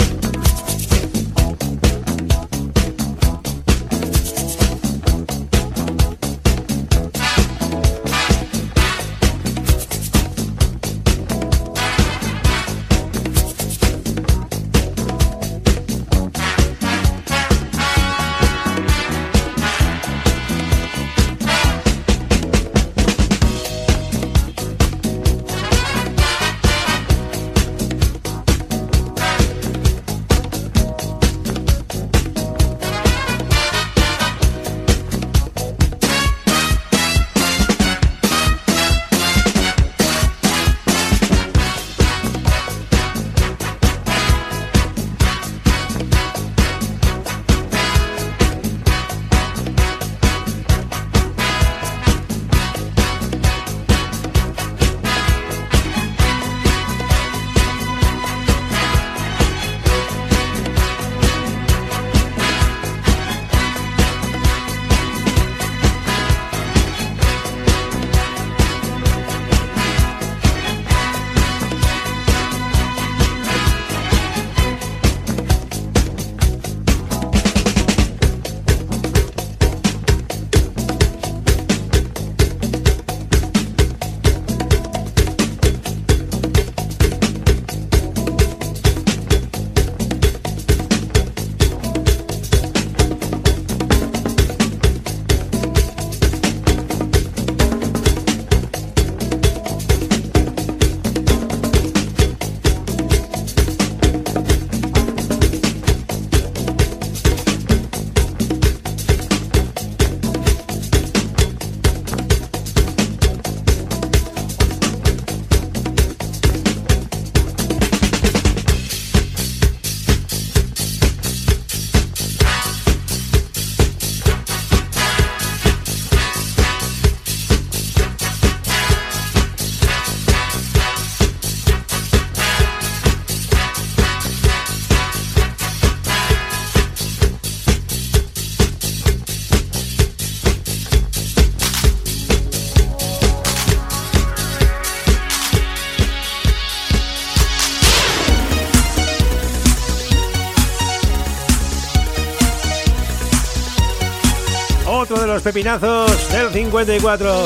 C: Los pepinazos del 54.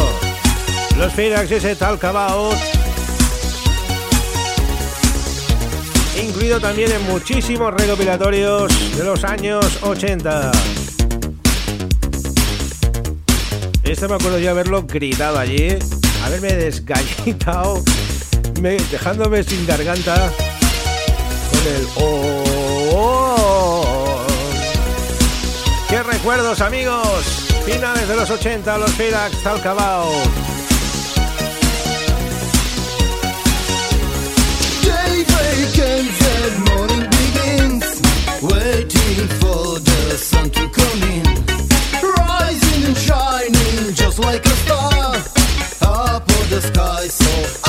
C: Los Firax ese Talcabout. Incluido también en muchísimos recopilatorios de los años 80. Este me acuerdo yo haberlo gritado allí, haberme desgallitado, me- dejándome sin garganta con el oh. ¡Qué recuerdos, amigos! Finales de los 80, los Firax
D: begins, waiting for the sun to come in. Rising and shining just like a star, up on the sky. So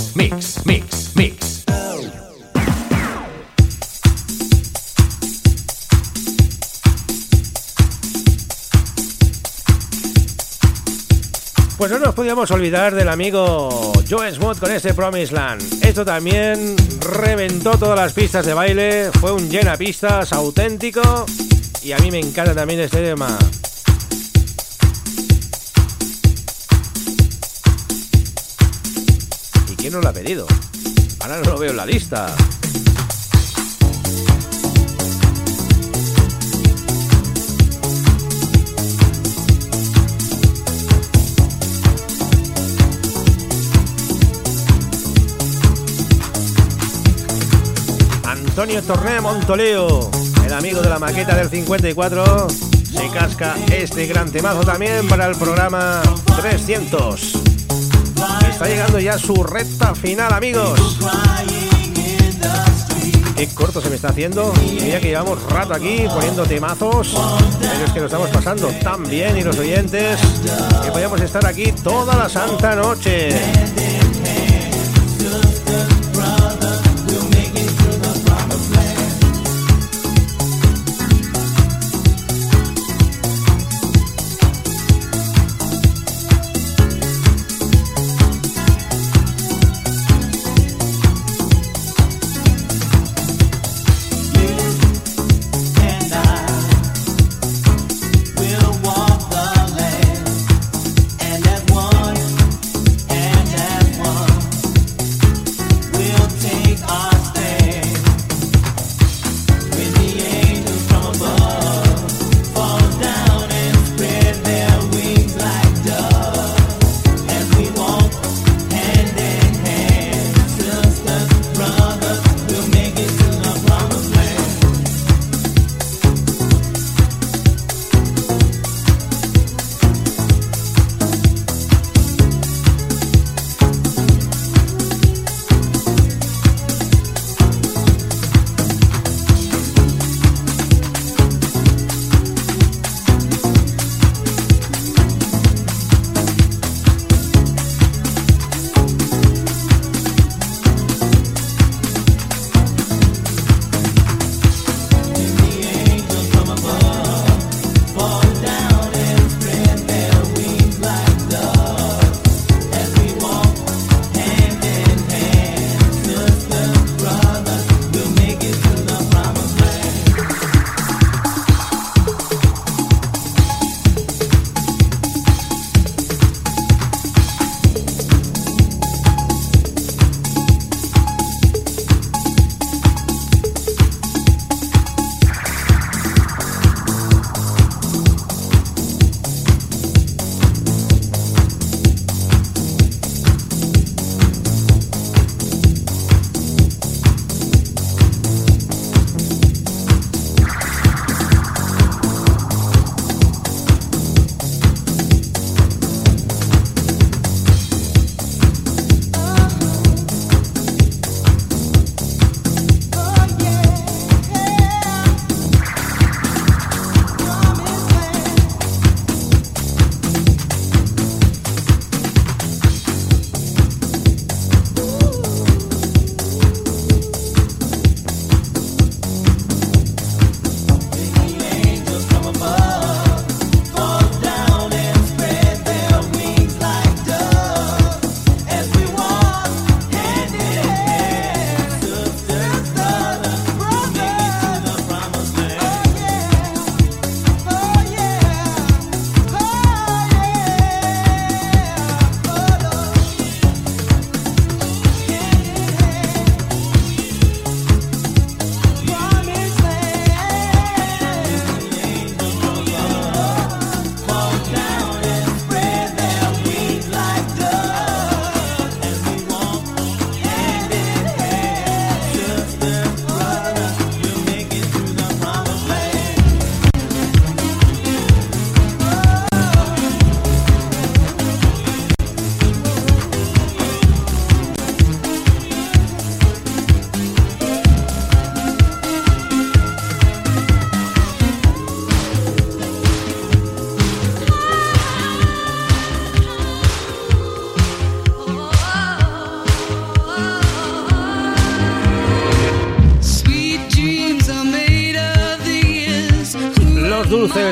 L: Mix, Mix, Mix.
C: Pues no nos podíamos olvidar del amigo Joe Smooth con este Promised Land. Esto también reventó todas las pistas de baile, fue un llena pistas auténtico y a mí me encanta también este tema. Quién nos lo ha pedido? Ahora no lo veo en la lista. Antonio Torné Montoleo, el amigo de la maqueta del 54, se casca este gran temazo también para el programa 300. Está llegando ya su recta final, amigos. Qué corto se me está haciendo. Mira que llevamos rato aquí poniendo temazos, pero es que lo estamos pasando tan bien y los oyentes que podíamos estar aquí toda la santa noche.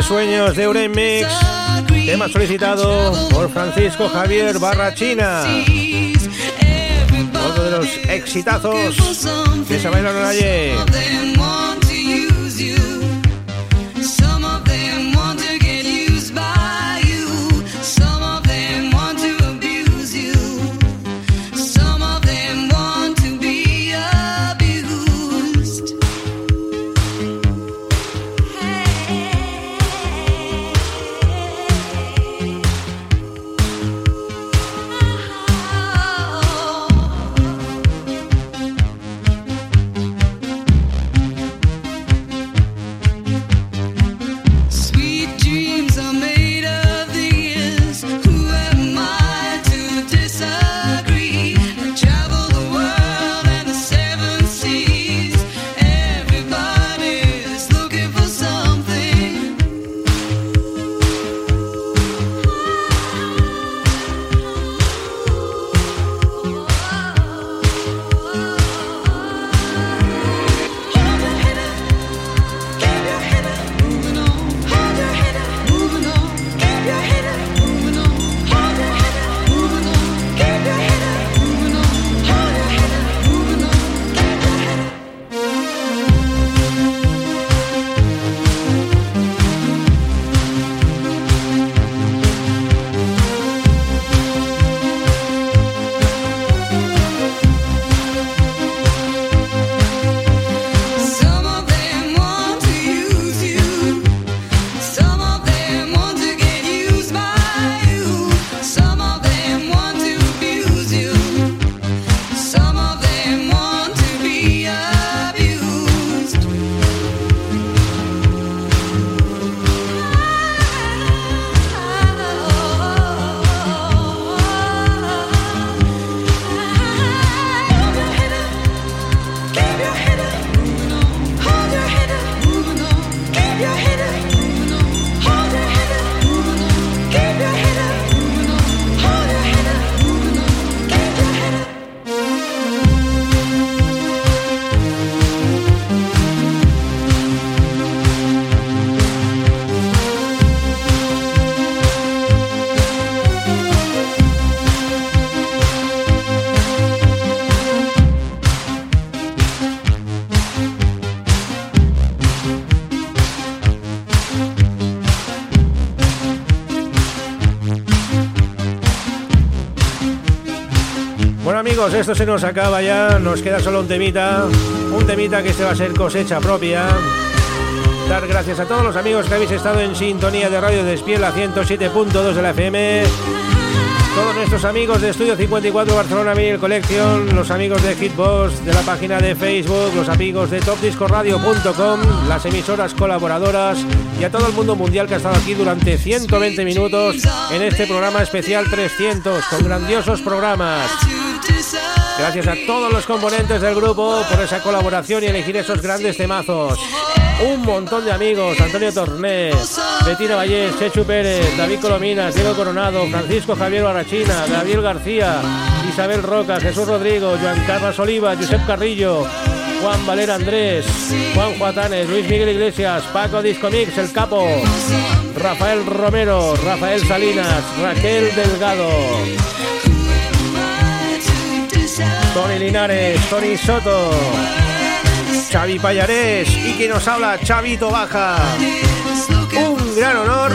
C: Sueños de Euremix. Tema solicitado por Francisco Javier Barrachina. Otro de los exitazos que se bailaron ayer. Esto se nos acaba ya, nos queda solo un temita, un temita que este va a ser cosecha propia. Dar gracias a todos los amigos que habéis estado en sintonía de Radio Despiel a 107.2 de la FM. Todos nuestros amigos de Estudio 54 Barcelona Vinyl Collection, los amigos de Hitbox, de la página de Facebook, los amigos de topdiscoradio.com, las emisoras colaboradoras y a todo el mundo mundial que ha estado aquí durante 120 minutos en este programa especial 300 con grandiosos programas. Gracias a todos los componentes del grupo por esa colaboración y elegir esos grandes temazos. Un montón de amigos, Antonio Torné, Betina Vallés, Chechu Pérez, David Colominas, Diego Coronado, Francisco Javier Barrachina, Gabriel García, Isabel Roca, Jesús Rodrigo, Joan Carlos Oliva, Josep Carrillo, Juan Valera Andrés, Juan Juatanes, Luis Miguel Iglesias, Paco Discomix, El Capo, Rafael Romero, Rafael Salinas, Raquel Delgado. Tony Linares, Tony Soto, Xavi Payarés y que nos habla Chavito Baja. Un gran honor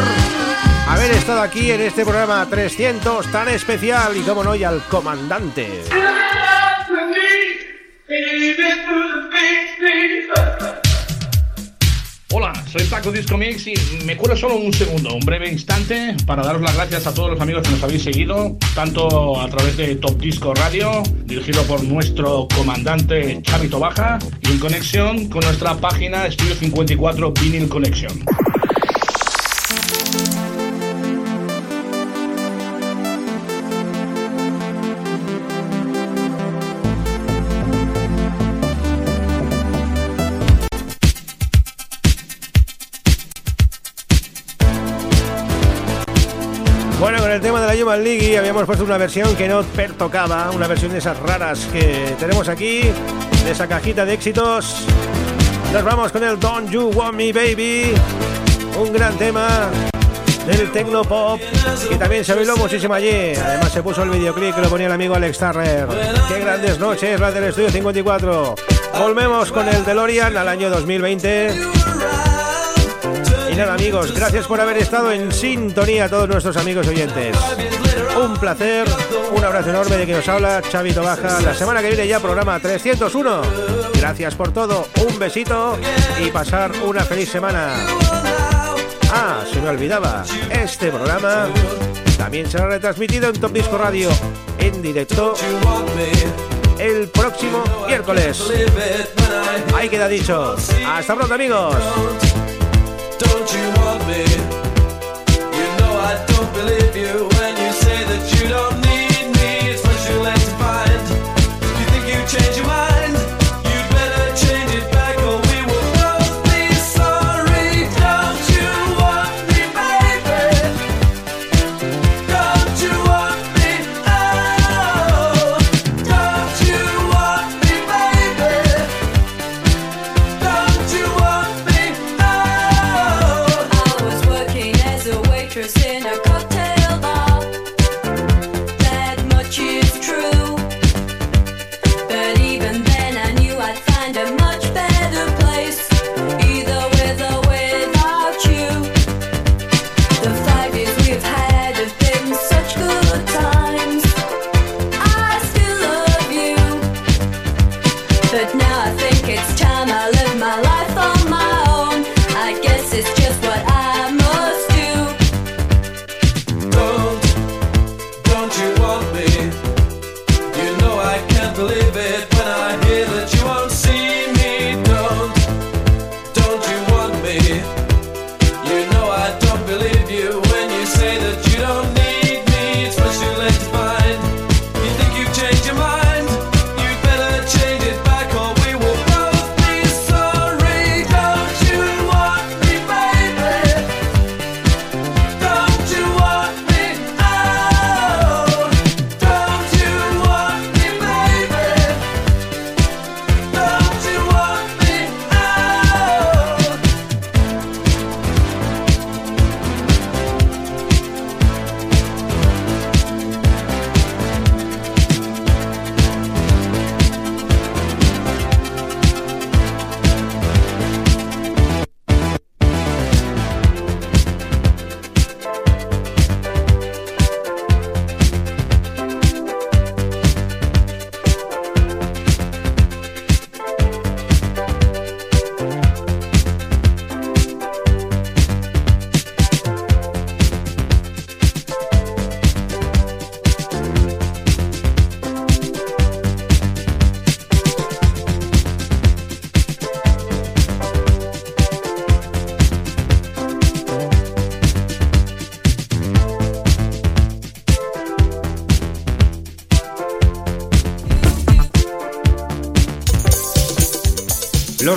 C: haber estado aquí en este programa 300 tan especial y como no y al comandante.
J: Soy Paco Disco Mix y me cuelo solo un segundo, un breve instante, para daros las gracias a todos los amigos que nos habéis seguido, tanto a través de Top Disco Radio, dirigido por nuestro comandante Chavito Baja, y en conexión con nuestra página Estudio 54 Vinyl Connection.
C: La Human League habíamos puesto una versión que no pertocaba, una versión de esas raras que tenemos aquí, de esa cajita de éxitos. Nos vamos con el Don't You Want Me Baby, un gran tema del Tecno Pop que también se bailó muchísimo allí. Además se puso el videoclip que lo ponía el amigo Alex Turner. Qué grandes noches las del Estudio 54. Volvemos con el DeLorean al año 2020. Y amigos, gracias por haber estado en sintonía a todos nuestros amigos oyentes. Un placer, un abrazo enorme de que nos habla Chavito Baja. La semana que viene ya programa 301. Gracias por todo, un besito y pasar una feliz semana. Ah, se me olvidaba, este programa también será retransmitido en Top Disco Radio en directo el próximo miércoles. Ahí queda dicho. Hasta pronto amigos.
K: You want me? You know I don't believe you